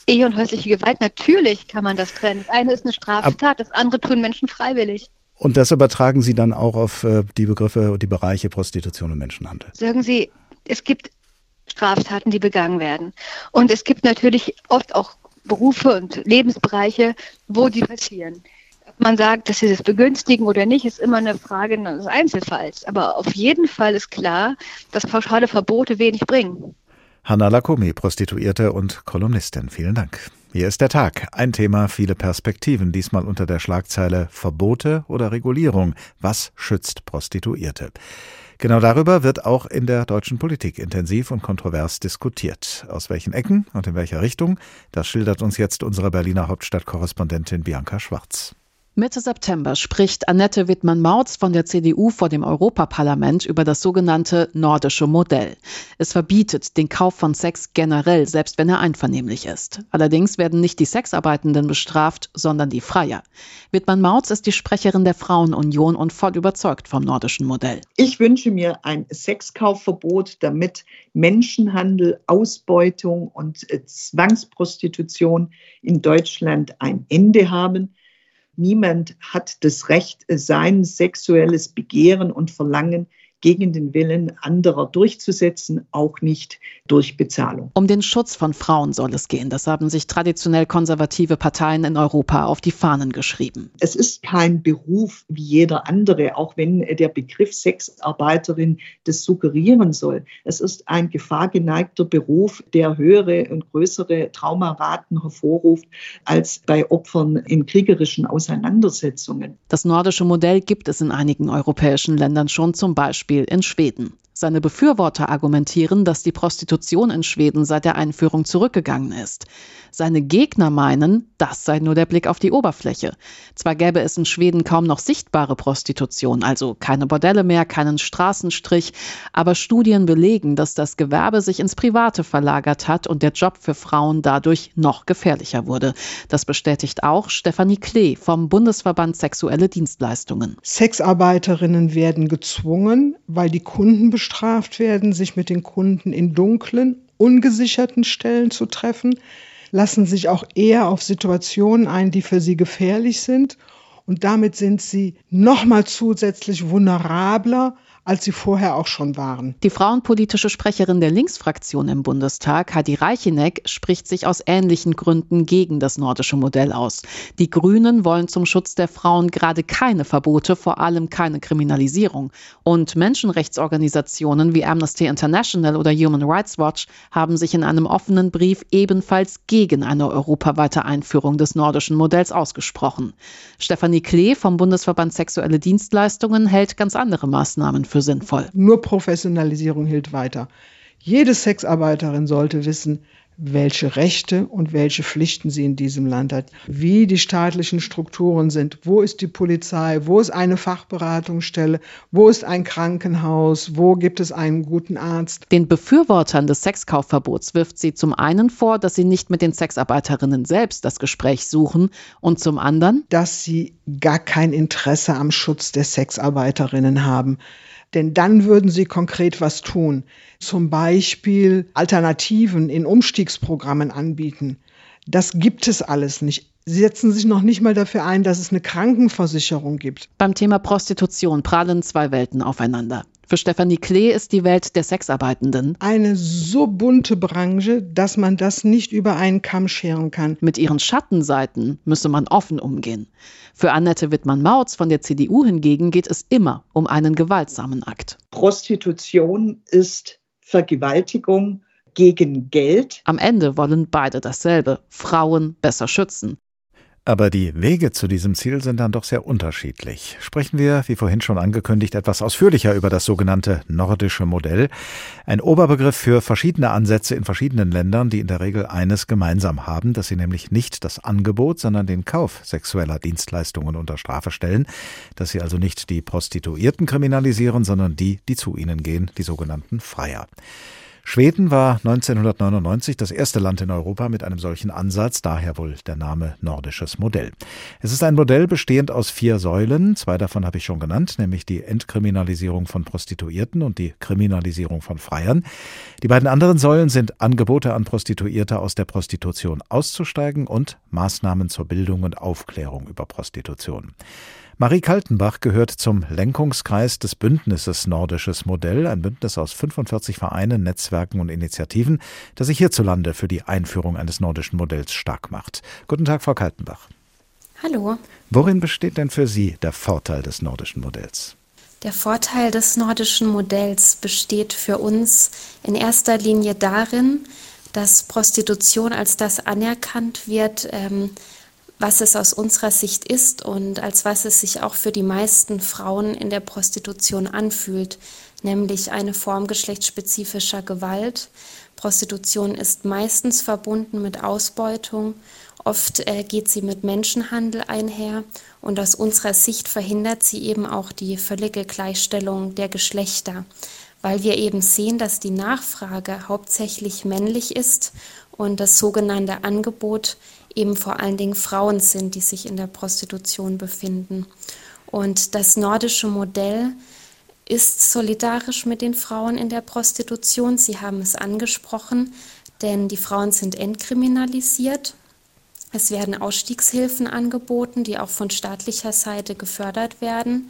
Ehe und häusliche Gewalt, natürlich kann man das trennen. Das eine ist eine Straftat, das andere tun Menschen freiwillig. Und das übertragen Sie dann auch auf äh, die Begriffe und die Bereiche Prostitution und Menschenhandel? Sagen Sie, es gibt Straftaten, die begangen werden. Und es gibt natürlich oft auch Berufe und Lebensbereiche, wo die passieren. Ob man sagt, dass sie das begünstigen oder nicht, ist immer eine Frage des Einzelfalls. Aber auf jeden Fall ist klar, dass pauschale Verbote wenig bringen. Hanna Lacomé, Prostituierte und Kolumnistin. Vielen Dank. Hier ist der Tag. Ein Thema, viele Perspektiven. Diesmal unter der Schlagzeile Verbote oder Regulierung. Was schützt Prostituierte? Genau darüber wird auch in der deutschen Politik intensiv und kontrovers diskutiert. Aus welchen Ecken und in welcher Richtung? Das schildert uns jetzt unsere Berliner Hauptstadtkorrespondentin Bianca Schwarz. Mitte September spricht Annette Wittmann-Mautz von der CDU vor dem Europaparlament über das sogenannte nordische Modell. Es verbietet den Kauf von Sex generell, selbst wenn er einvernehmlich ist. Allerdings werden nicht die Sexarbeitenden bestraft, sondern die Freier. Wittmann-Mautz ist die Sprecherin der Frauenunion und voll überzeugt vom nordischen Modell. Ich wünsche mir ein Sexkaufverbot, damit Menschenhandel, Ausbeutung und Zwangsprostitution in Deutschland ein Ende haben. Niemand hat das Recht, sein sexuelles Begehren und Verlangen gegen den Willen anderer durchzusetzen, auch nicht durch Bezahlung. Um den Schutz von Frauen soll es gehen. Das haben sich traditionell konservative Parteien in Europa auf die Fahnen geschrieben. Es ist kein Beruf wie jeder andere, auch wenn der Begriff Sexarbeiterin das suggerieren soll. Es ist ein gefahrgeneigter Beruf, der höhere und größere Traumaraten hervorruft als bei Opfern in kriegerischen Auseinandersetzungen. Das nordische Modell gibt es in einigen europäischen Ländern schon, zum Beispiel Beispiel in Schweden. Seine Befürworter argumentieren, dass die Prostitution in Schweden seit der Einführung zurückgegangen ist. Seine Gegner meinen, das sei nur der Blick auf die Oberfläche. Zwar gäbe es in Schweden kaum noch sichtbare Prostitution, also keine Bordelle mehr, keinen Straßenstrich, aber Studien belegen, dass das Gewerbe sich ins Private verlagert hat und der Job für Frauen dadurch noch gefährlicher wurde. Das bestätigt auch Stefanie Klee vom Bundesverband Sexuelle Dienstleistungen. Sexarbeiterinnen werden gezwungen, weil die Kunden bestraft werden, sich mit den Kunden in dunklen, ungesicherten Stellen zu treffen lassen sich auch eher auf Situationen ein, die für sie gefährlich sind. Und damit sind sie nochmal zusätzlich vulnerabler als sie vorher auch schon waren. Die frauenpolitische Sprecherin der Linksfraktion im Bundestag, Hadi Reicheneck, spricht sich aus ähnlichen Gründen gegen das nordische Modell aus. Die Grünen wollen zum Schutz der Frauen gerade keine Verbote, vor allem keine Kriminalisierung. Und Menschenrechtsorganisationen wie Amnesty International oder Human Rights Watch haben sich in einem offenen Brief ebenfalls gegen eine europaweite Einführung des nordischen Modells ausgesprochen. Stefanie Klee vom Bundesverband Sexuelle Dienstleistungen hält ganz andere Maßnahmen für sinnvoll. Nur Professionalisierung hilft weiter. Jede Sexarbeiterin sollte wissen, welche Rechte und welche Pflichten sie in diesem Land hat, wie die staatlichen Strukturen sind, wo ist die Polizei, wo ist eine Fachberatungsstelle, wo ist ein Krankenhaus, wo gibt es einen guten Arzt. Den Befürwortern des Sexkaufverbots wirft sie zum einen vor, dass sie nicht mit den Sexarbeiterinnen selbst das Gespräch suchen und zum anderen, dass sie gar kein Interesse am Schutz der Sexarbeiterinnen haben. Denn dann würden sie konkret was tun. Zum Beispiel Alternativen in Umstiegsprogrammen anbieten. Das gibt es alles nicht. Sie setzen sich noch nicht mal dafür ein, dass es eine Krankenversicherung gibt. Beim Thema Prostitution prallen zwei Welten aufeinander. Für Stefanie Klee ist die Welt der Sexarbeitenden eine so bunte Branche, dass man das nicht über einen Kamm scheren kann. Mit ihren Schattenseiten müsse man offen umgehen. Für Annette Wittmann-Mautz von der CDU hingegen geht es immer um einen gewaltsamen Akt. Prostitution ist Vergewaltigung gegen Geld. Am Ende wollen beide dasselbe, Frauen besser schützen. Aber die Wege zu diesem Ziel sind dann doch sehr unterschiedlich. Sprechen wir, wie vorhin schon angekündigt, etwas ausführlicher über das sogenannte nordische Modell. Ein Oberbegriff für verschiedene Ansätze in verschiedenen Ländern, die in der Regel eines gemeinsam haben, dass sie nämlich nicht das Angebot, sondern den Kauf sexueller Dienstleistungen unter Strafe stellen, dass sie also nicht die Prostituierten kriminalisieren, sondern die, die zu ihnen gehen, die sogenannten Freier. Schweden war 1999 das erste Land in Europa mit einem solchen Ansatz, daher wohl der Name nordisches Modell. Es ist ein Modell bestehend aus vier Säulen, zwei davon habe ich schon genannt, nämlich die Entkriminalisierung von Prostituierten und die Kriminalisierung von Freiern. Die beiden anderen Säulen sind Angebote an Prostituierte aus der Prostitution auszusteigen und Maßnahmen zur Bildung und Aufklärung über Prostitution. Marie Kaltenbach gehört zum Lenkungskreis des Bündnisses Nordisches Modell, ein Bündnis aus 45 Vereinen, Netzwerken und Initiativen, das sich hierzulande für die Einführung eines nordischen Modells stark macht. Guten Tag, Frau Kaltenbach. Hallo. Worin besteht denn für Sie der Vorteil des nordischen Modells? Der Vorteil des nordischen Modells besteht für uns in erster Linie darin, dass Prostitution als das anerkannt wird, ähm, was es aus unserer Sicht ist und als was es sich auch für die meisten Frauen in der Prostitution anfühlt, nämlich eine Form geschlechtsspezifischer Gewalt. Prostitution ist meistens verbunden mit Ausbeutung, oft äh, geht sie mit Menschenhandel einher und aus unserer Sicht verhindert sie eben auch die völlige Gleichstellung der Geschlechter, weil wir eben sehen, dass die Nachfrage hauptsächlich männlich ist und das sogenannte Angebot eben vor allen Dingen Frauen sind, die sich in der Prostitution befinden. Und das nordische Modell ist solidarisch mit den Frauen in der Prostitution. Sie haben es angesprochen, denn die Frauen sind entkriminalisiert. Es werden Ausstiegshilfen angeboten, die auch von staatlicher Seite gefördert werden.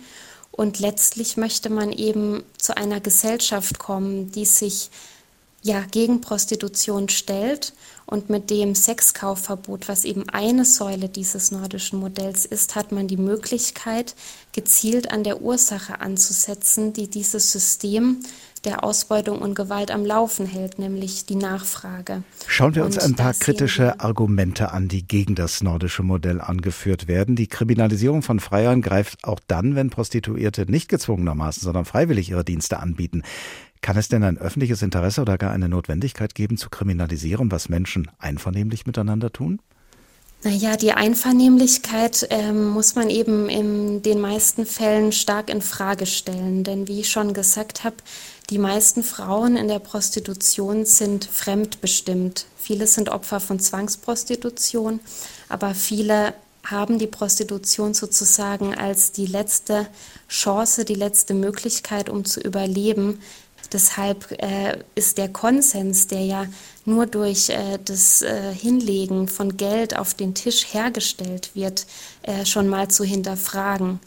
Und letztlich möchte man eben zu einer Gesellschaft kommen, die sich ja gegen Prostitution stellt und mit dem Sexkaufverbot, was eben eine Säule dieses nordischen Modells ist, hat man die Möglichkeit, gezielt an der Ursache anzusetzen, die dieses System der Ausbeutung und Gewalt am Laufen hält, nämlich die Nachfrage. Schauen wir uns und ein paar kritische Argumente an, die gegen das nordische Modell angeführt werden. Die Kriminalisierung von Freiern greift auch dann, wenn Prostituierte nicht gezwungenermaßen, sondern freiwillig ihre Dienste anbieten. Kann es denn ein öffentliches Interesse oder gar eine Notwendigkeit geben, zu kriminalisieren, was Menschen einvernehmlich miteinander tun? Naja, die Einvernehmlichkeit ähm, muss man eben in den meisten Fällen stark in Frage stellen. Denn wie ich schon gesagt habe, die meisten Frauen in der Prostitution sind fremdbestimmt. Viele sind Opfer von Zwangsprostitution, aber viele haben die Prostitution sozusagen als die letzte Chance, die letzte Möglichkeit, um zu überleben, Deshalb äh, ist der Konsens, der ja nur durch äh, das äh, Hinlegen von Geld auf den Tisch hergestellt wird, äh, schon mal zu hinterfragen.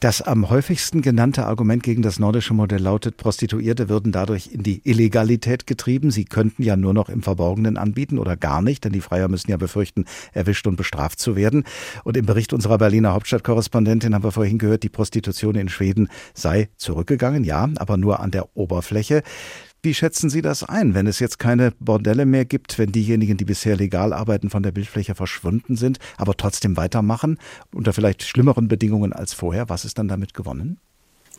Das am häufigsten genannte Argument gegen das nordische Modell lautet, Prostituierte würden dadurch in die Illegalität getrieben. Sie könnten ja nur noch im Verborgenen anbieten oder gar nicht, denn die Freier müssen ja befürchten, erwischt und bestraft zu werden. Und im Bericht unserer Berliner Hauptstadtkorrespondentin haben wir vorhin gehört, die Prostitution in Schweden sei zurückgegangen, ja, aber nur an der Oberfläche. Wie schätzen Sie das ein, wenn es jetzt keine Bordelle mehr gibt, wenn diejenigen, die bisher legal arbeiten, von der Bildfläche verschwunden sind, aber trotzdem weitermachen, unter vielleicht schlimmeren Bedingungen als vorher? Was ist dann damit gewonnen?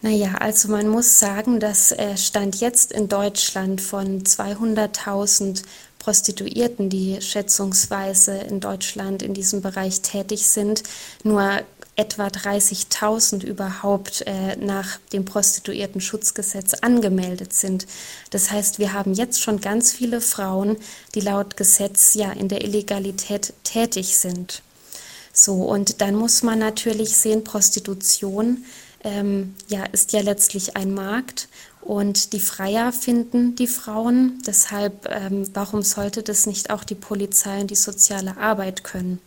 Naja, also man muss sagen, dass Stand jetzt in Deutschland von 200.000 Prostituierten, die schätzungsweise in Deutschland in diesem Bereich tätig sind, nur etwa 30.000 überhaupt äh, nach dem Prostituierten-Schutzgesetz angemeldet sind. Das heißt, wir haben jetzt schon ganz viele Frauen, die laut Gesetz ja in der Illegalität tätig sind. So, und dann muss man natürlich sehen, Prostitution ähm, ja, ist ja letztlich ein Markt und die Freier finden die Frauen. Deshalb, ähm, warum sollte das nicht auch die Polizei und die soziale Arbeit können?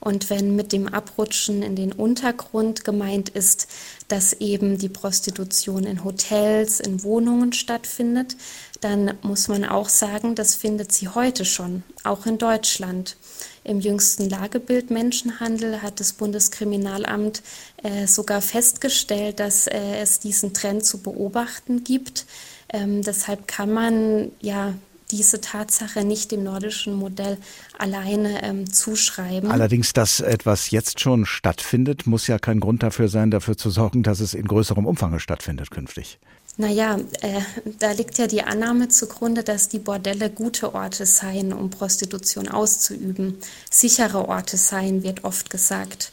Und wenn mit dem Abrutschen in den Untergrund gemeint ist, dass eben die Prostitution in Hotels, in Wohnungen stattfindet, dann muss man auch sagen, das findet sie heute schon, auch in Deutschland. Im jüngsten Lagebild Menschenhandel hat das Bundeskriminalamt äh, sogar festgestellt, dass äh, es diesen Trend zu beobachten gibt. Ähm, deshalb kann man ja diese Tatsache nicht dem nordischen Modell alleine ähm, zuschreiben. Allerdings, dass etwas jetzt schon stattfindet, muss ja kein Grund dafür sein, dafür zu sorgen, dass es in größerem Umfang stattfindet künftig. Naja, äh, da liegt ja die Annahme zugrunde, dass die Bordelle gute Orte seien, um Prostitution auszuüben. Sichere Orte seien, wird oft gesagt.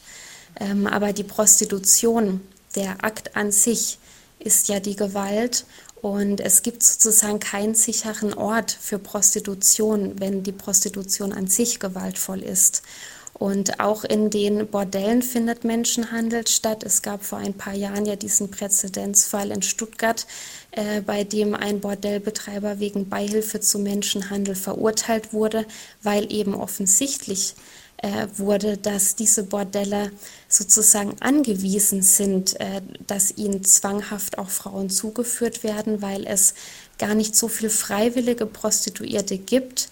Ähm, aber die Prostitution, der Akt an sich, ist ja die Gewalt und es gibt sozusagen keinen sicheren Ort für Prostitution, wenn die Prostitution an sich gewaltvoll ist. Und auch in den Bordellen findet Menschenhandel statt. Es gab vor ein paar Jahren ja diesen Präzedenzfall in Stuttgart, äh, bei dem ein Bordellbetreiber wegen Beihilfe zu Menschenhandel verurteilt wurde, weil eben offensichtlich äh, wurde, dass diese Bordelle sozusagen angewiesen sind, äh, dass ihnen zwanghaft auch Frauen zugeführt werden, weil es gar nicht so viel freiwillige Prostituierte gibt,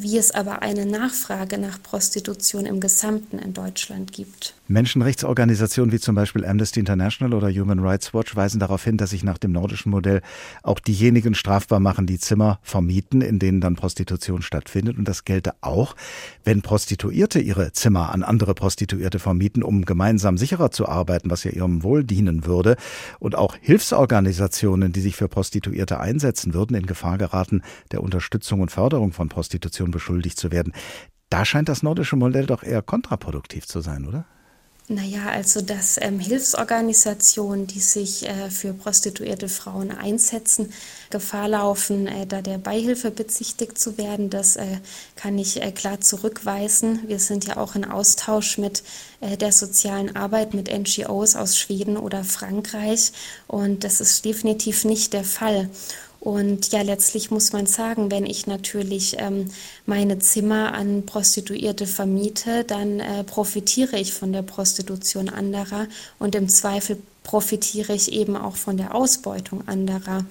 wie es aber eine Nachfrage nach Prostitution im Gesamten in Deutschland gibt. Menschenrechtsorganisationen wie zum Beispiel Amnesty International oder Human Rights Watch weisen darauf hin, dass sich nach dem nordischen Modell auch diejenigen strafbar machen, die Zimmer vermieten, in denen dann Prostitution stattfindet. Und das gelte auch, wenn Prostituierte ihre Zimmer an andere Prostituierte vermieten, um gemeinsam sicherer zu arbeiten, was ja ihrem Wohl dienen würde. Und auch Hilfsorganisationen, die sich für Prostituierte einsetzen würden, in Gefahr geraten, der Unterstützung und Förderung von Prostitution beschuldigt zu werden. Da scheint das nordische Modell doch eher kontraproduktiv zu sein, oder? Naja, also dass ähm, Hilfsorganisationen, die sich äh, für prostituierte Frauen einsetzen, Gefahr laufen, äh, da der Beihilfe bezichtigt zu werden, das äh, kann ich äh, klar zurückweisen. Wir sind ja auch in Austausch mit äh, der sozialen Arbeit mit NGOs aus Schweden oder Frankreich und das ist definitiv nicht der Fall. Und ja, letztlich muss man sagen, wenn ich natürlich ähm, meine Zimmer an Prostituierte vermiete, dann äh, profitiere ich von der Prostitution anderer und im Zweifel profitiere ich eben auch von der Ausbeutung anderer.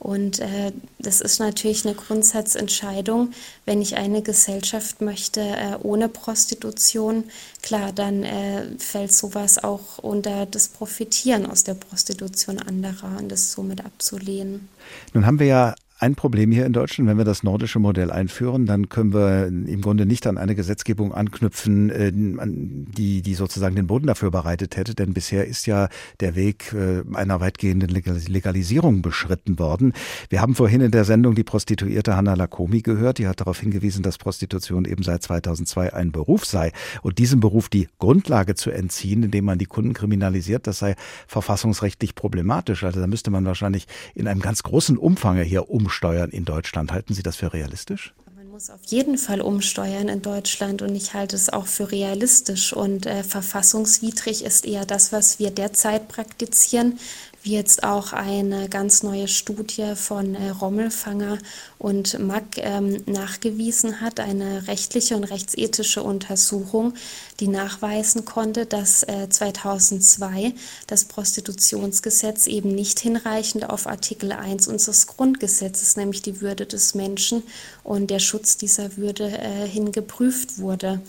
Und äh, das ist natürlich eine Grundsatzentscheidung. Wenn ich eine Gesellschaft möchte äh, ohne Prostitution, klar, dann äh, fällt sowas auch unter das Profitieren aus der Prostitution anderer und das somit abzulehnen. Nun haben wir ja ein Problem hier in Deutschland, wenn wir das nordische Modell einführen, dann können wir im Grunde nicht an eine Gesetzgebung anknüpfen, äh, die, die sozusagen den Boden dafür bereitet hätte. Denn bisher ist ja der Weg äh, einer weitgehenden Legalisierung beschritten worden. Wir haben vorhin in der Sendung die Prostituierte Hanna Lakomi gehört. Die hat darauf hingewiesen, dass Prostitution eben seit 2002 ein Beruf sei. Und diesem Beruf die Grundlage zu entziehen, indem man die Kunden kriminalisiert, das sei verfassungsrechtlich problematisch. Also da müsste man wahrscheinlich in einem ganz großen Umfang hier um umsteuern in Deutschland. Halten Sie das für realistisch? Man muss auf jeden Fall umsteuern in Deutschland und ich halte es auch für realistisch und äh, verfassungswidrig ist eher das, was wir derzeit praktizieren wie jetzt auch eine ganz neue Studie von äh, Rommelfanger und Mack ähm, nachgewiesen hat, eine rechtliche und rechtsethische Untersuchung, die nachweisen konnte, dass äh, 2002 das Prostitutionsgesetz eben nicht hinreichend auf Artikel 1 unseres Grundgesetzes, nämlich die Würde des Menschen und der Schutz dieser Würde äh, hin geprüft wurde.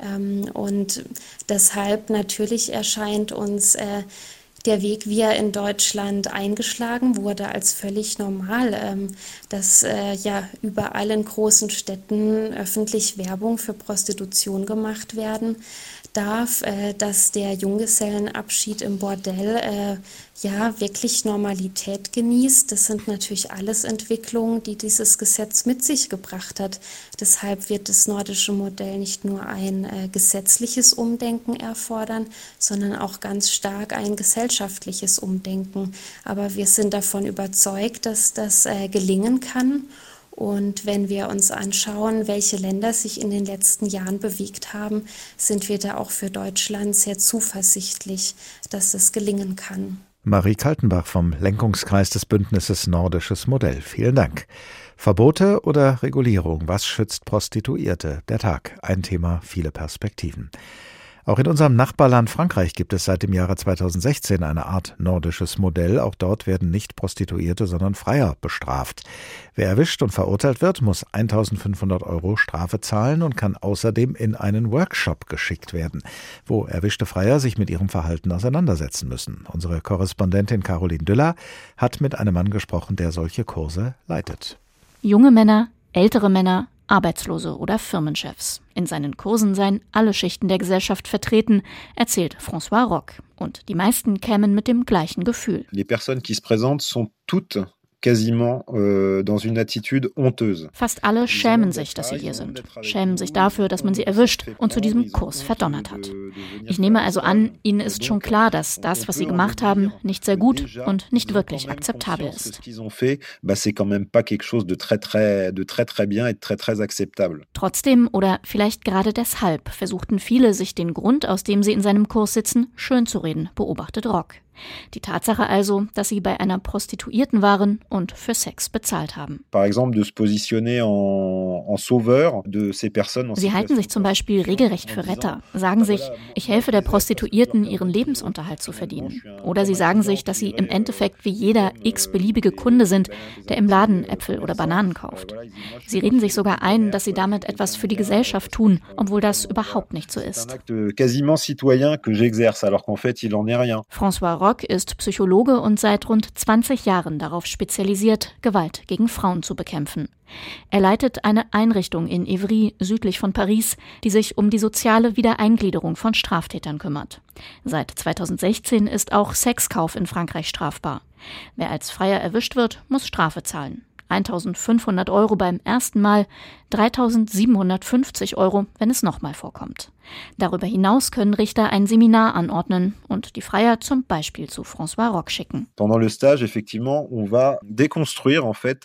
Ähm, und deshalb natürlich erscheint uns äh, der Weg, wie er in Deutschland eingeschlagen wurde, als völlig normal, ähm, dass äh, ja überall in großen Städten öffentlich Werbung für Prostitution gemacht werden darf, äh, dass der Junggesellenabschied im Bordell äh, ja wirklich Normalität genießt. Das sind natürlich alles Entwicklungen, die dieses Gesetz mit sich gebracht hat. Deshalb wird das nordische Modell nicht nur ein äh, gesetzliches Umdenken erfordern, sondern auch ganz stark ein gesellschaftliches Umdenken. Aber wir sind davon überzeugt, dass das äh, gelingen kann. Und wenn wir uns anschauen, welche Länder sich in den letzten Jahren bewegt haben, sind wir da auch für Deutschland sehr zuversichtlich, dass das gelingen kann. Marie Kaltenbach vom Lenkungskreis des Bündnisses Nordisches Modell. Vielen Dank. Verbote oder Regulierung? Was schützt Prostituierte? Der Tag. Ein Thema, viele Perspektiven. Auch in unserem Nachbarland Frankreich gibt es seit dem Jahre 2016 eine Art nordisches Modell. Auch dort werden nicht Prostituierte, sondern Freier bestraft. Wer erwischt und verurteilt wird, muss 1500 Euro Strafe zahlen und kann außerdem in einen Workshop geschickt werden, wo erwischte Freier sich mit ihrem Verhalten auseinandersetzen müssen. Unsere Korrespondentin Caroline Düller hat mit einem Mann gesprochen, der solche Kurse leitet. Junge Männer, ältere Männer, Arbeitslose oder Firmenchefs. In seinen Kursen seien alle Schichten der Gesellschaft vertreten, erzählt François Rock. Und die meisten kämen mit dem gleichen Gefühl. Les personnes qui se présentent sont toutes quasiment euh, dans une attitude honteuse. Fast alle schämen sich, dass sie hier sind, schämen sich dafür, dass man sie erwischt und zu diesem Kurs verdonnert hat. Ich nehme also an, Ihnen ist schon klar, dass das, was Sie gemacht haben, nicht sehr gut und nicht wirklich akzeptabel ist. Trotzdem oder vielleicht gerade deshalb versuchten viele, sich den Grund, aus dem sie in seinem Kurs sitzen, schön zu reden, beobachtet Rock. Die Tatsache also, dass sie bei einer Prostituierten waren und für Sex bezahlt haben. Sie halten sich zum Beispiel regelrecht für Retter, sagen sich, ich helfe der Prostituierten, ihren Lebensunterhalt zu verdienen. Oder sie sagen sich, dass sie im Endeffekt wie jeder x-beliebige Kunde sind, der im Laden Äpfel oder Bananen kauft. Sie reden sich sogar ein, dass sie damit etwas für die Gesellschaft tun, obwohl das überhaupt nicht so ist. François Rock ist Psychologe und seit rund 20 Jahren darauf spezialisiert, Gewalt gegen Frauen zu bekämpfen. Er leitet eine Einrichtung in Evry südlich von Paris, die sich um die soziale Wiedereingliederung von Straftätern kümmert. Seit 2016 ist auch Sexkauf in Frankreich strafbar. Wer als Freier erwischt wird, muss Strafe zahlen. 1500 Euro beim ersten Mal, 3750 Euro, wenn es nochmal vorkommt. Darüber hinaus können Richter ein Seminar anordnen und die Freier zum Beispiel zu François Rock schicken.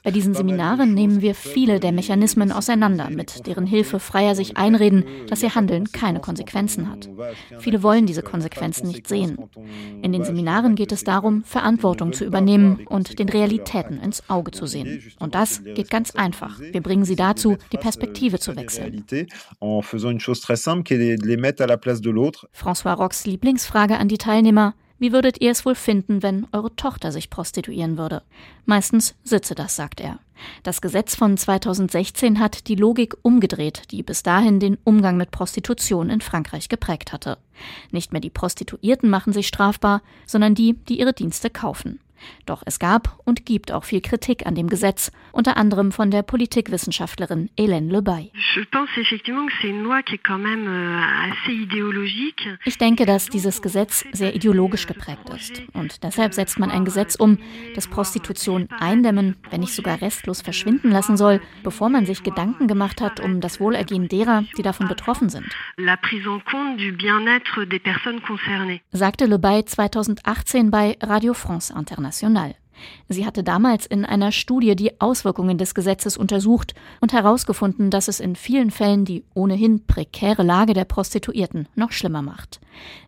Bei diesen Seminaren nehmen wir viele der Mechanismen auseinander, mit deren Hilfe Freier sich einreden, dass ihr Handeln keine Konsequenzen hat. Viele wollen diese Konsequenzen nicht sehen. In den Seminaren geht es darum, Verantwortung zu übernehmen und den Realitäten ins Auge zu sehen. Und das geht ganz einfach. Wir bringen sie dazu, die Perspektive zu wechseln. François Rocks Lieblingsfrage an die Teilnehmer. Wie würdet ihr es wohl finden, wenn eure Tochter sich prostituieren würde? Meistens sitze das, sagt er. Das Gesetz von 2016 hat die Logik umgedreht, die bis dahin den Umgang mit Prostitution in Frankreich geprägt hatte. Nicht mehr die Prostituierten machen sich strafbar, sondern die, die ihre Dienste kaufen. Doch es gab und gibt auch viel Kritik an dem Gesetz, unter anderem von der Politikwissenschaftlerin Hélène Lebay. Euh, ich denke, dass dieses Gesetz sehr ideologisch geprägt ist. Und deshalb setzt man ein Gesetz um, das Prostitution eindämmen, wenn nicht sogar restlos verschwinden lassen soll, bevor man sich Gedanken gemacht hat um das Wohlergehen derer, die davon betroffen sind. Sagte Lebay 2018 bei Radio France International. International. Sie hatte damals in einer Studie die Auswirkungen des Gesetzes untersucht und herausgefunden, dass es in vielen Fällen die ohnehin prekäre Lage der Prostituierten noch schlimmer macht.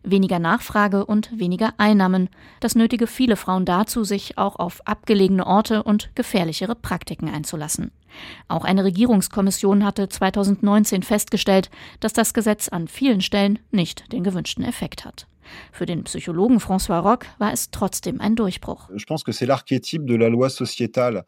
Weniger Nachfrage und weniger Einnahmen, das nötige viele Frauen dazu, sich auch auf abgelegene Orte und gefährlichere Praktiken einzulassen. Auch eine Regierungskommission hatte 2019 festgestellt, dass das Gesetz an vielen Stellen nicht den gewünschten Effekt hat. Für den Psychologen François Rock war es trotzdem ein Durchbruch.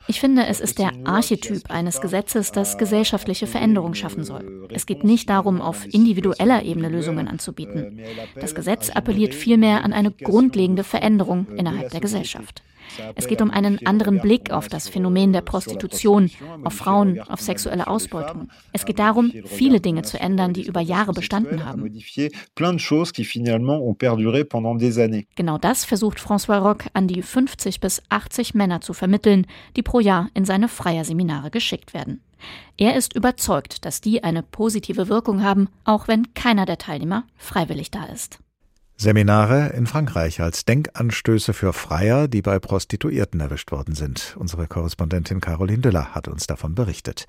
Ich finde, es ist der Archetyp eines Gesetzes, das gesellschaftliche Veränderung schaffen soll. Es geht nicht darum, auf individueller Ebene Lösungen anzubieten. Das Gesetz appelliert vielmehr an eine grundlegende Veränderung innerhalb der Gesellschaft. Es geht um einen anderen Blick auf das Phänomen der Prostitution, auf Frauen, auf sexuelle Ausbeutung. Es geht darum, viele Dinge zu ändern, die über Jahre bestanden haben. Genau das versucht François Rock an die 50 bis 80 Männer zu vermitteln, die pro Jahr in seine Freierseminare geschickt werden. Er ist überzeugt, dass die eine positive Wirkung haben, auch wenn keiner der Teilnehmer freiwillig da ist. Seminare in Frankreich als Denkanstöße für Freier, die bei Prostituierten erwischt worden sind. Unsere Korrespondentin Caroline Düller hat uns davon berichtet.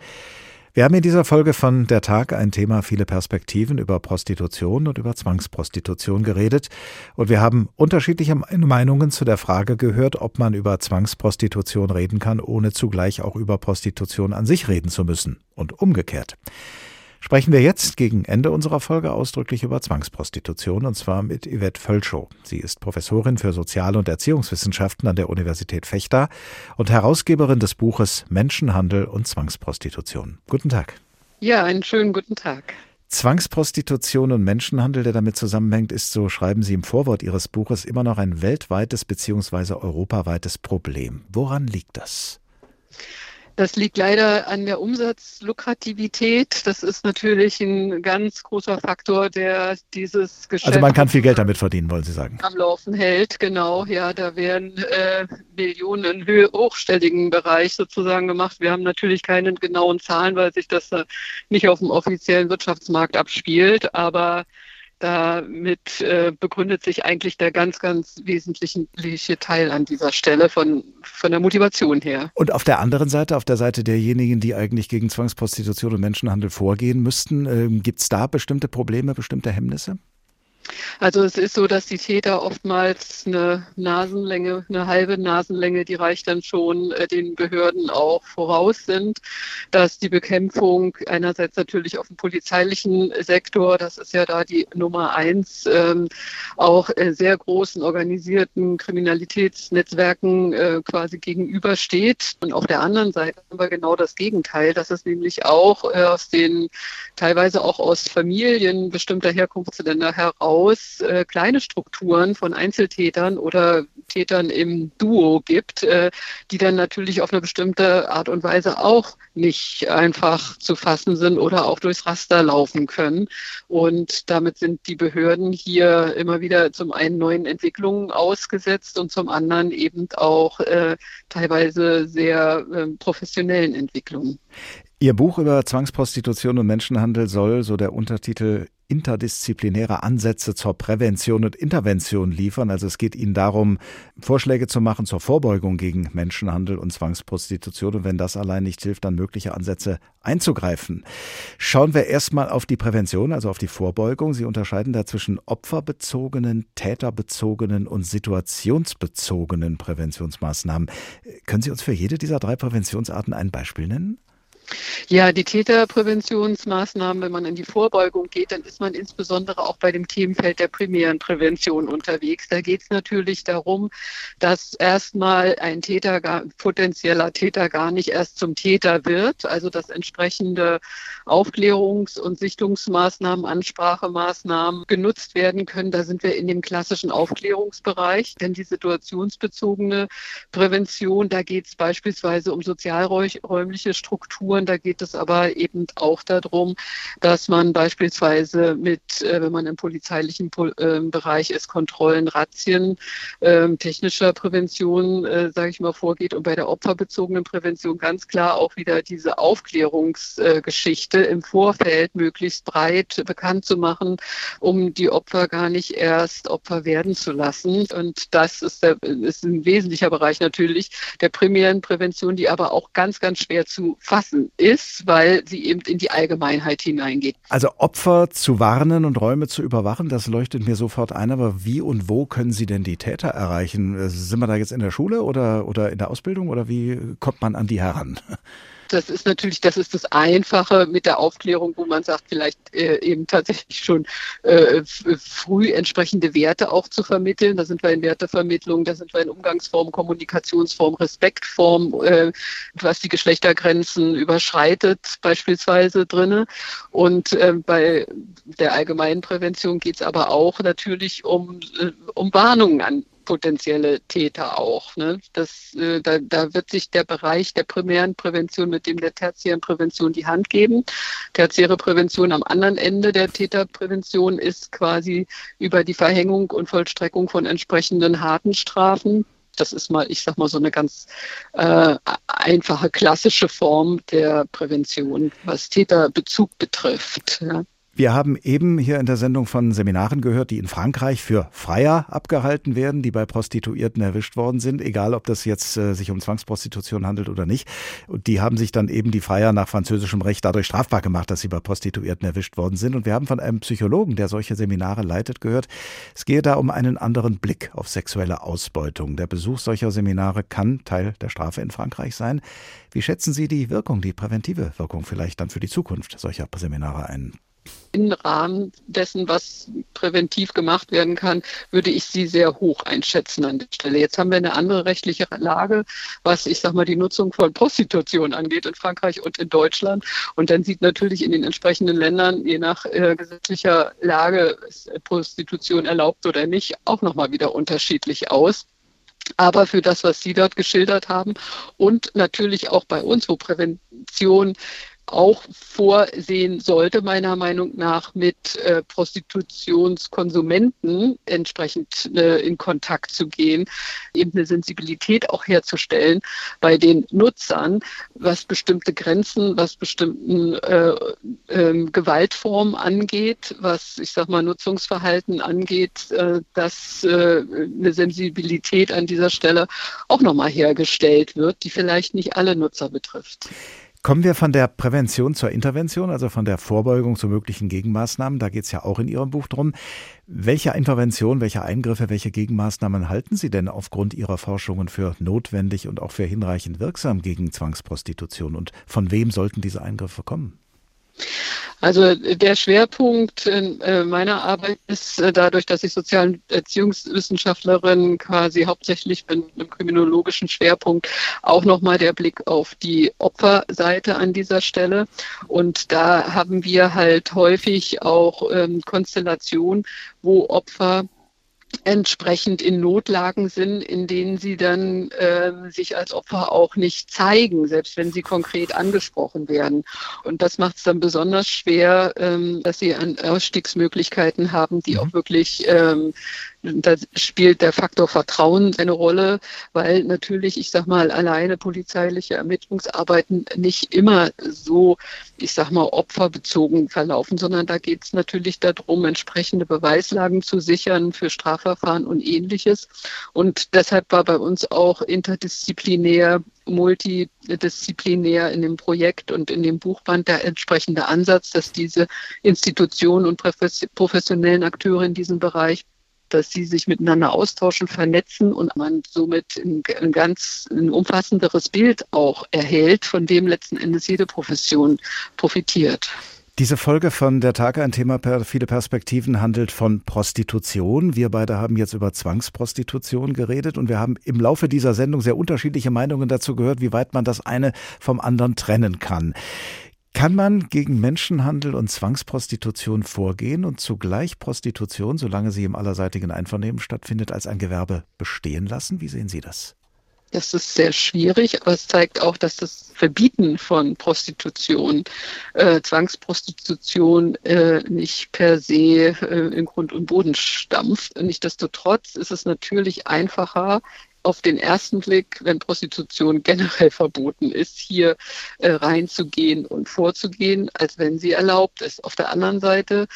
Wir haben in dieser Folge von Der Tag ein Thema viele Perspektiven über Prostitution und über Zwangsprostitution geredet und wir haben unterschiedliche Meinungen zu der Frage gehört, ob man über Zwangsprostitution reden kann, ohne zugleich auch über Prostitution an sich reden zu müssen und umgekehrt sprechen wir jetzt gegen Ende unserer Folge ausdrücklich über Zwangsprostitution und zwar mit Yvette Völschow. Sie ist Professorin für Sozial- und Erziehungswissenschaften an der Universität Fechter und Herausgeberin des Buches Menschenhandel und Zwangsprostitution. Guten Tag. Ja, einen schönen guten Tag. Zwangsprostitution und Menschenhandel, der damit zusammenhängt, ist, so schreiben Sie im Vorwort Ihres Buches, immer noch ein weltweites bzw. europaweites Problem. Woran liegt das? Das liegt leider an der Umsatzlukrativität. Das ist natürlich ein ganz großer Faktor, der dieses Geschäft. Also man kann viel Geld damit verdienen, wollen Sie sagen. Am Laufen hält, genau. Ja, da werden äh, Millionen in hochstelligen Bereich sozusagen gemacht. Wir haben natürlich keine genauen Zahlen, weil sich das nicht auf dem offiziellen Wirtschaftsmarkt abspielt. Aber damit äh, begründet sich eigentlich der ganz, ganz wesentliche Teil an dieser Stelle von, von der Motivation her. Und auf der anderen Seite, auf der Seite derjenigen, die eigentlich gegen Zwangsprostitution und Menschenhandel vorgehen müssten, äh, gibt es da bestimmte Probleme, bestimmte Hemmnisse? Also es ist so, dass die Täter oftmals eine Nasenlänge, eine halbe Nasenlänge, die reicht dann schon äh, den Behörden auch voraus sind, dass die Bekämpfung einerseits natürlich auf dem polizeilichen Sektor, das ist ja da die Nummer eins, ähm, auch äh, sehr großen organisierten Kriminalitätsnetzwerken äh, quasi gegenübersteht. Und auf der anderen Seite haben wir genau das Gegenteil, dass es nämlich auch aus den, teilweise auch aus Familien bestimmter Herkunftsländer heraus durchaus äh, kleine Strukturen von Einzeltätern oder Tätern im Duo gibt, äh, die dann natürlich auf eine bestimmte Art und Weise auch nicht einfach zu fassen sind oder auch durchs Raster laufen können. Und damit sind die Behörden hier immer wieder zum einen neuen Entwicklungen ausgesetzt und zum anderen eben auch äh, teilweise sehr äh, professionellen Entwicklungen. Ihr Buch über Zwangsprostitution und Menschenhandel soll, so der Untertitel, interdisziplinäre Ansätze zur Prävention und Intervention liefern. Also es geht Ihnen darum, Vorschläge zu machen zur Vorbeugung gegen Menschenhandel und Zwangsprostitution und wenn das allein nicht hilft, dann mögliche Ansätze einzugreifen. Schauen wir erstmal auf die Prävention, also auf die Vorbeugung. Sie unterscheiden da zwischen opferbezogenen, täterbezogenen und situationsbezogenen Präventionsmaßnahmen. Können Sie uns für jede dieser drei Präventionsarten ein Beispiel nennen? Ja, die Täterpräventionsmaßnahmen, wenn man in die Vorbeugung geht, dann ist man insbesondere auch bei dem Themenfeld der primären Prävention unterwegs. Da geht es natürlich darum, dass erstmal ein Täter, potenzieller Täter gar nicht erst zum Täter wird, also dass entsprechende Aufklärungs- und Sichtungsmaßnahmen, Ansprachemaßnahmen genutzt werden können. Da sind wir in dem klassischen Aufklärungsbereich, denn die situationsbezogene Prävention, da geht es beispielsweise um sozialräumliche Strukturen. Da geht es aber eben auch darum, dass man beispielsweise mit, äh, wenn man im polizeilichen ähm, Bereich ist, Kontrollen, Razzien, ähm, technischer Prävention, äh, sage ich mal, vorgeht und bei der opferbezogenen Prävention ganz klar auch wieder diese Aufklärungsgeschichte im Vorfeld möglichst breit bekannt zu machen, um die Opfer gar nicht erst Opfer werden zu lassen. Und das ist, der, ist ein wesentlicher Bereich natürlich der primären Prävention, die aber auch ganz, ganz schwer zu fassen ist, weil sie eben in die Allgemeinheit hineingeht. Also Opfer zu warnen und Räume zu überwachen, das leuchtet mir sofort ein. Aber wie und wo können Sie denn die Täter erreichen? Sind wir da jetzt in der Schule oder, oder in der Ausbildung oder wie kommt man an die heran? Das ist natürlich, das ist das Einfache mit der Aufklärung, wo man sagt, vielleicht äh, eben tatsächlich schon äh, früh entsprechende Werte auch zu vermitteln. Da sind wir in Wertevermittlung, da sind wir in Umgangsform, Kommunikationsform, Respektform, äh, was die Geschlechtergrenzen überschreitet, beispielsweise drinne. Und äh, bei der allgemeinen Prävention geht es aber auch natürlich um, äh, um Warnungen an potenzielle Täter auch. Ne? Das, äh, da, da wird sich der Bereich der primären Prävention mit dem der tertiären Prävention die Hand geben. Tertiäre Prävention am anderen Ende der Täterprävention ist quasi über die Verhängung und Vollstreckung von entsprechenden harten Strafen das ist mal, ich sag mal, so eine ganz äh, einfache klassische Form der Prävention, was Täterbezug betrifft. Ja. Wir haben eben hier in der Sendung von Seminaren gehört, die in Frankreich für Freier abgehalten werden, die bei Prostituierten erwischt worden sind, egal ob das jetzt äh, sich um Zwangsprostitution handelt oder nicht. Und die haben sich dann eben die Freier nach französischem Recht dadurch strafbar gemacht, dass sie bei Prostituierten erwischt worden sind. Und wir haben von einem Psychologen, der solche Seminare leitet, gehört, es gehe da um einen anderen Blick auf sexuelle Ausbeutung. Der Besuch solcher Seminare kann Teil der Strafe in Frankreich sein. Wie schätzen Sie die Wirkung, die präventive Wirkung vielleicht dann für die Zukunft solcher Seminare ein? Im Rahmen dessen, was präventiv gemacht werden kann, würde ich sie sehr hoch einschätzen an der Stelle. Jetzt haben wir eine andere rechtliche Lage, was ich sag mal die Nutzung von Prostitution angeht in Frankreich und in Deutschland. Und dann sieht natürlich in den entsprechenden Ländern, je nach äh, gesetzlicher Lage, ist Prostitution erlaubt oder nicht, auch nochmal wieder unterschiedlich aus. Aber für das, was Sie dort geschildert haben und natürlich auch bei uns, wo Prävention auch vorsehen sollte, meiner Meinung nach, mit äh, Prostitutionskonsumenten entsprechend äh, in Kontakt zu gehen, eben eine Sensibilität auch herzustellen bei den Nutzern, was bestimmte Grenzen, was bestimmten äh, ähm, Gewaltformen angeht, was, ich sag mal, Nutzungsverhalten angeht, äh, dass äh, eine Sensibilität an dieser Stelle auch nochmal hergestellt wird, die vielleicht nicht alle Nutzer betrifft. Kommen wir von der Prävention zur Intervention, also von der Vorbeugung zu möglichen Gegenmaßnahmen. Da geht es ja auch in Ihrem Buch drum. Welche Intervention, welche Eingriffe, welche Gegenmaßnahmen halten Sie denn aufgrund Ihrer Forschungen für notwendig und auch für hinreichend wirksam gegen Zwangsprostitution? Und von wem sollten diese Eingriffe kommen? Also der Schwerpunkt äh, meiner Arbeit ist äh, dadurch, dass ich Sozial- Erziehungswissenschaftlerin quasi hauptsächlich bin im kriminologischen Schwerpunkt, auch nochmal der Blick auf die Opferseite an dieser Stelle. Und da haben wir halt häufig auch ähm, Konstellationen, wo Opfer entsprechend in Notlagen sind, in denen sie dann äh, sich als Opfer auch nicht zeigen, selbst wenn sie konkret angesprochen werden. Und das macht es dann besonders schwer, ähm, dass sie an Ausstiegsmöglichkeiten haben, die mhm. auch wirklich ähm, da spielt der Faktor Vertrauen eine Rolle, weil natürlich, ich sag mal, alleine polizeiliche Ermittlungsarbeiten nicht immer so, ich sag mal, opferbezogen verlaufen, sondern da geht es natürlich darum, entsprechende Beweislagen zu sichern für Strafverfahren und ähnliches. Und deshalb war bei uns auch interdisziplinär multidisziplinär in dem Projekt und in dem Buchband der entsprechende Ansatz, dass diese Institutionen und professionellen Akteure in diesem Bereich dass sie sich miteinander austauschen, vernetzen und man somit ein, ein ganz ein umfassenderes Bild auch erhält, von dem letzten Endes jede Profession profitiert. Diese Folge von Der Tag ein Thema per viele Perspektiven handelt von Prostitution. Wir beide haben jetzt über Zwangsprostitution geredet und wir haben im Laufe dieser Sendung sehr unterschiedliche Meinungen dazu gehört, wie weit man das eine vom anderen trennen kann. Kann man gegen Menschenhandel und Zwangsprostitution vorgehen und zugleich Prostitution, solange sie im allerseitigen Einvernehmen stattfindet, als ein Gewerbe bestehen lassen? Wie sehen Sie das? Das ist sehr schwierig, aber es zeigt auch, dass das Verbieten von Prostitution, äh, Zwangsprostitution äh, nicht per se äh, in Grund und Boden stampft. Nichtsdestotrotz ist es natürlich einfacher, auf den ersten Blick, wenn Prostitution generell verboten ist, hier äh, reinzugehen und vorzugehen, als wenn sie erlaubt ist. Auf der anderen Seite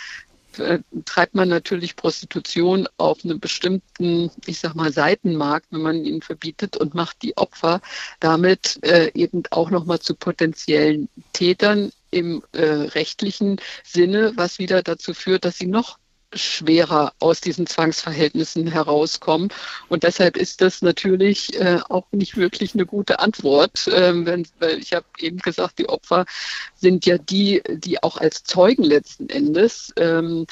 äh, treibt man natürlich Prostitution auf einem bestimmten, ich sag mal, Seitenmarkt, wenn man ihn verbietet und macht die Opfer damit äh, eben auch nochmal zu potenziellen Tätern im äh, rechtlichen Sinne, was wieder dazu führt, dass sie noch schwerer aus diesen Zwangsverhältnissen herauskommen. Und deshalb ist das natürlich äh, auch nicht wirklich eine gute Antwort. Ähm, wenn, weil ich habe eben gesagt, die Opfer sind ja die, die auch als Zeugen letzten Endes ähm,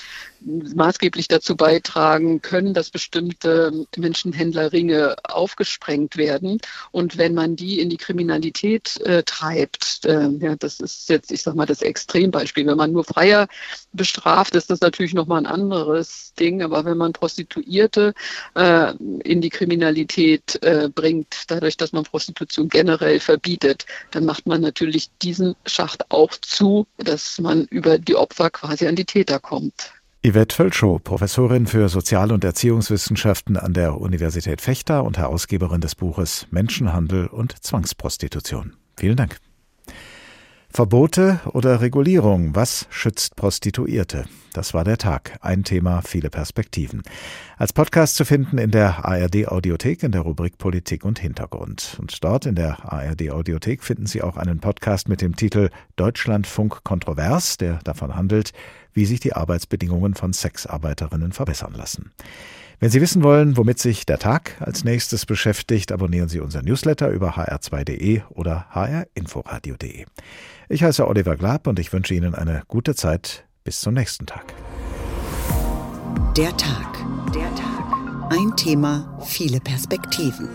maßgeblich dazu beitragen können, dass bestimmte Menschenhändlerringe aufgesprengt werden. Und wenn man die in die Kriminalität äh, treibt, äh, ja, das ist jetzt, ich sag mal, das Extrembeispiel. Wenn man nur Freier bestraft, ist das natürlich nochmal ein besonderes Ding, aber wenn man Prostituierte äh, in die Kriminalität äh, bringt, dadurch, dass man Prostitution generell verbietet, dann macht man natürlich diesen Schacht auch zu, dass man über die Opfer quasi an die Täter kommt. Yvette Völschow, Professorin für Sozial- und Erziehungswissenschaften an der Universität Fechter und Herausgeberin des Buches Menschenhandel und Zwangsprostitution. Vielen Dank. Verbote oder Regulierung? Was schützt Prostituierte? Das war der Tag. Ein Thema, viele Perspektiven. Als Podcast zu finden in der ARD Audiothek in der Rubrik Politik und Hintergrund. Und dort in der ARD Audiothek finden Sie auch einen Podcast mit dem Titel Deutschlandfunk Kontrovers, der davon handelt, wie sich die Arbeitsbedingungen von Sexarbeiterinnen verbessern lassen. Wenn Sie wissen wollen, womit sich der Tag als nächstes beschäftigt, abonnieren Sie unser Newsletter über hr2.de oder hrinforadio.de. Ich heiße Oliver Glab und ich wünsche Ihnen eine gute Zeit. Bis zum nächsten Tag. Der Tag. Der Tag. Ein Thema, viele Perspektiven.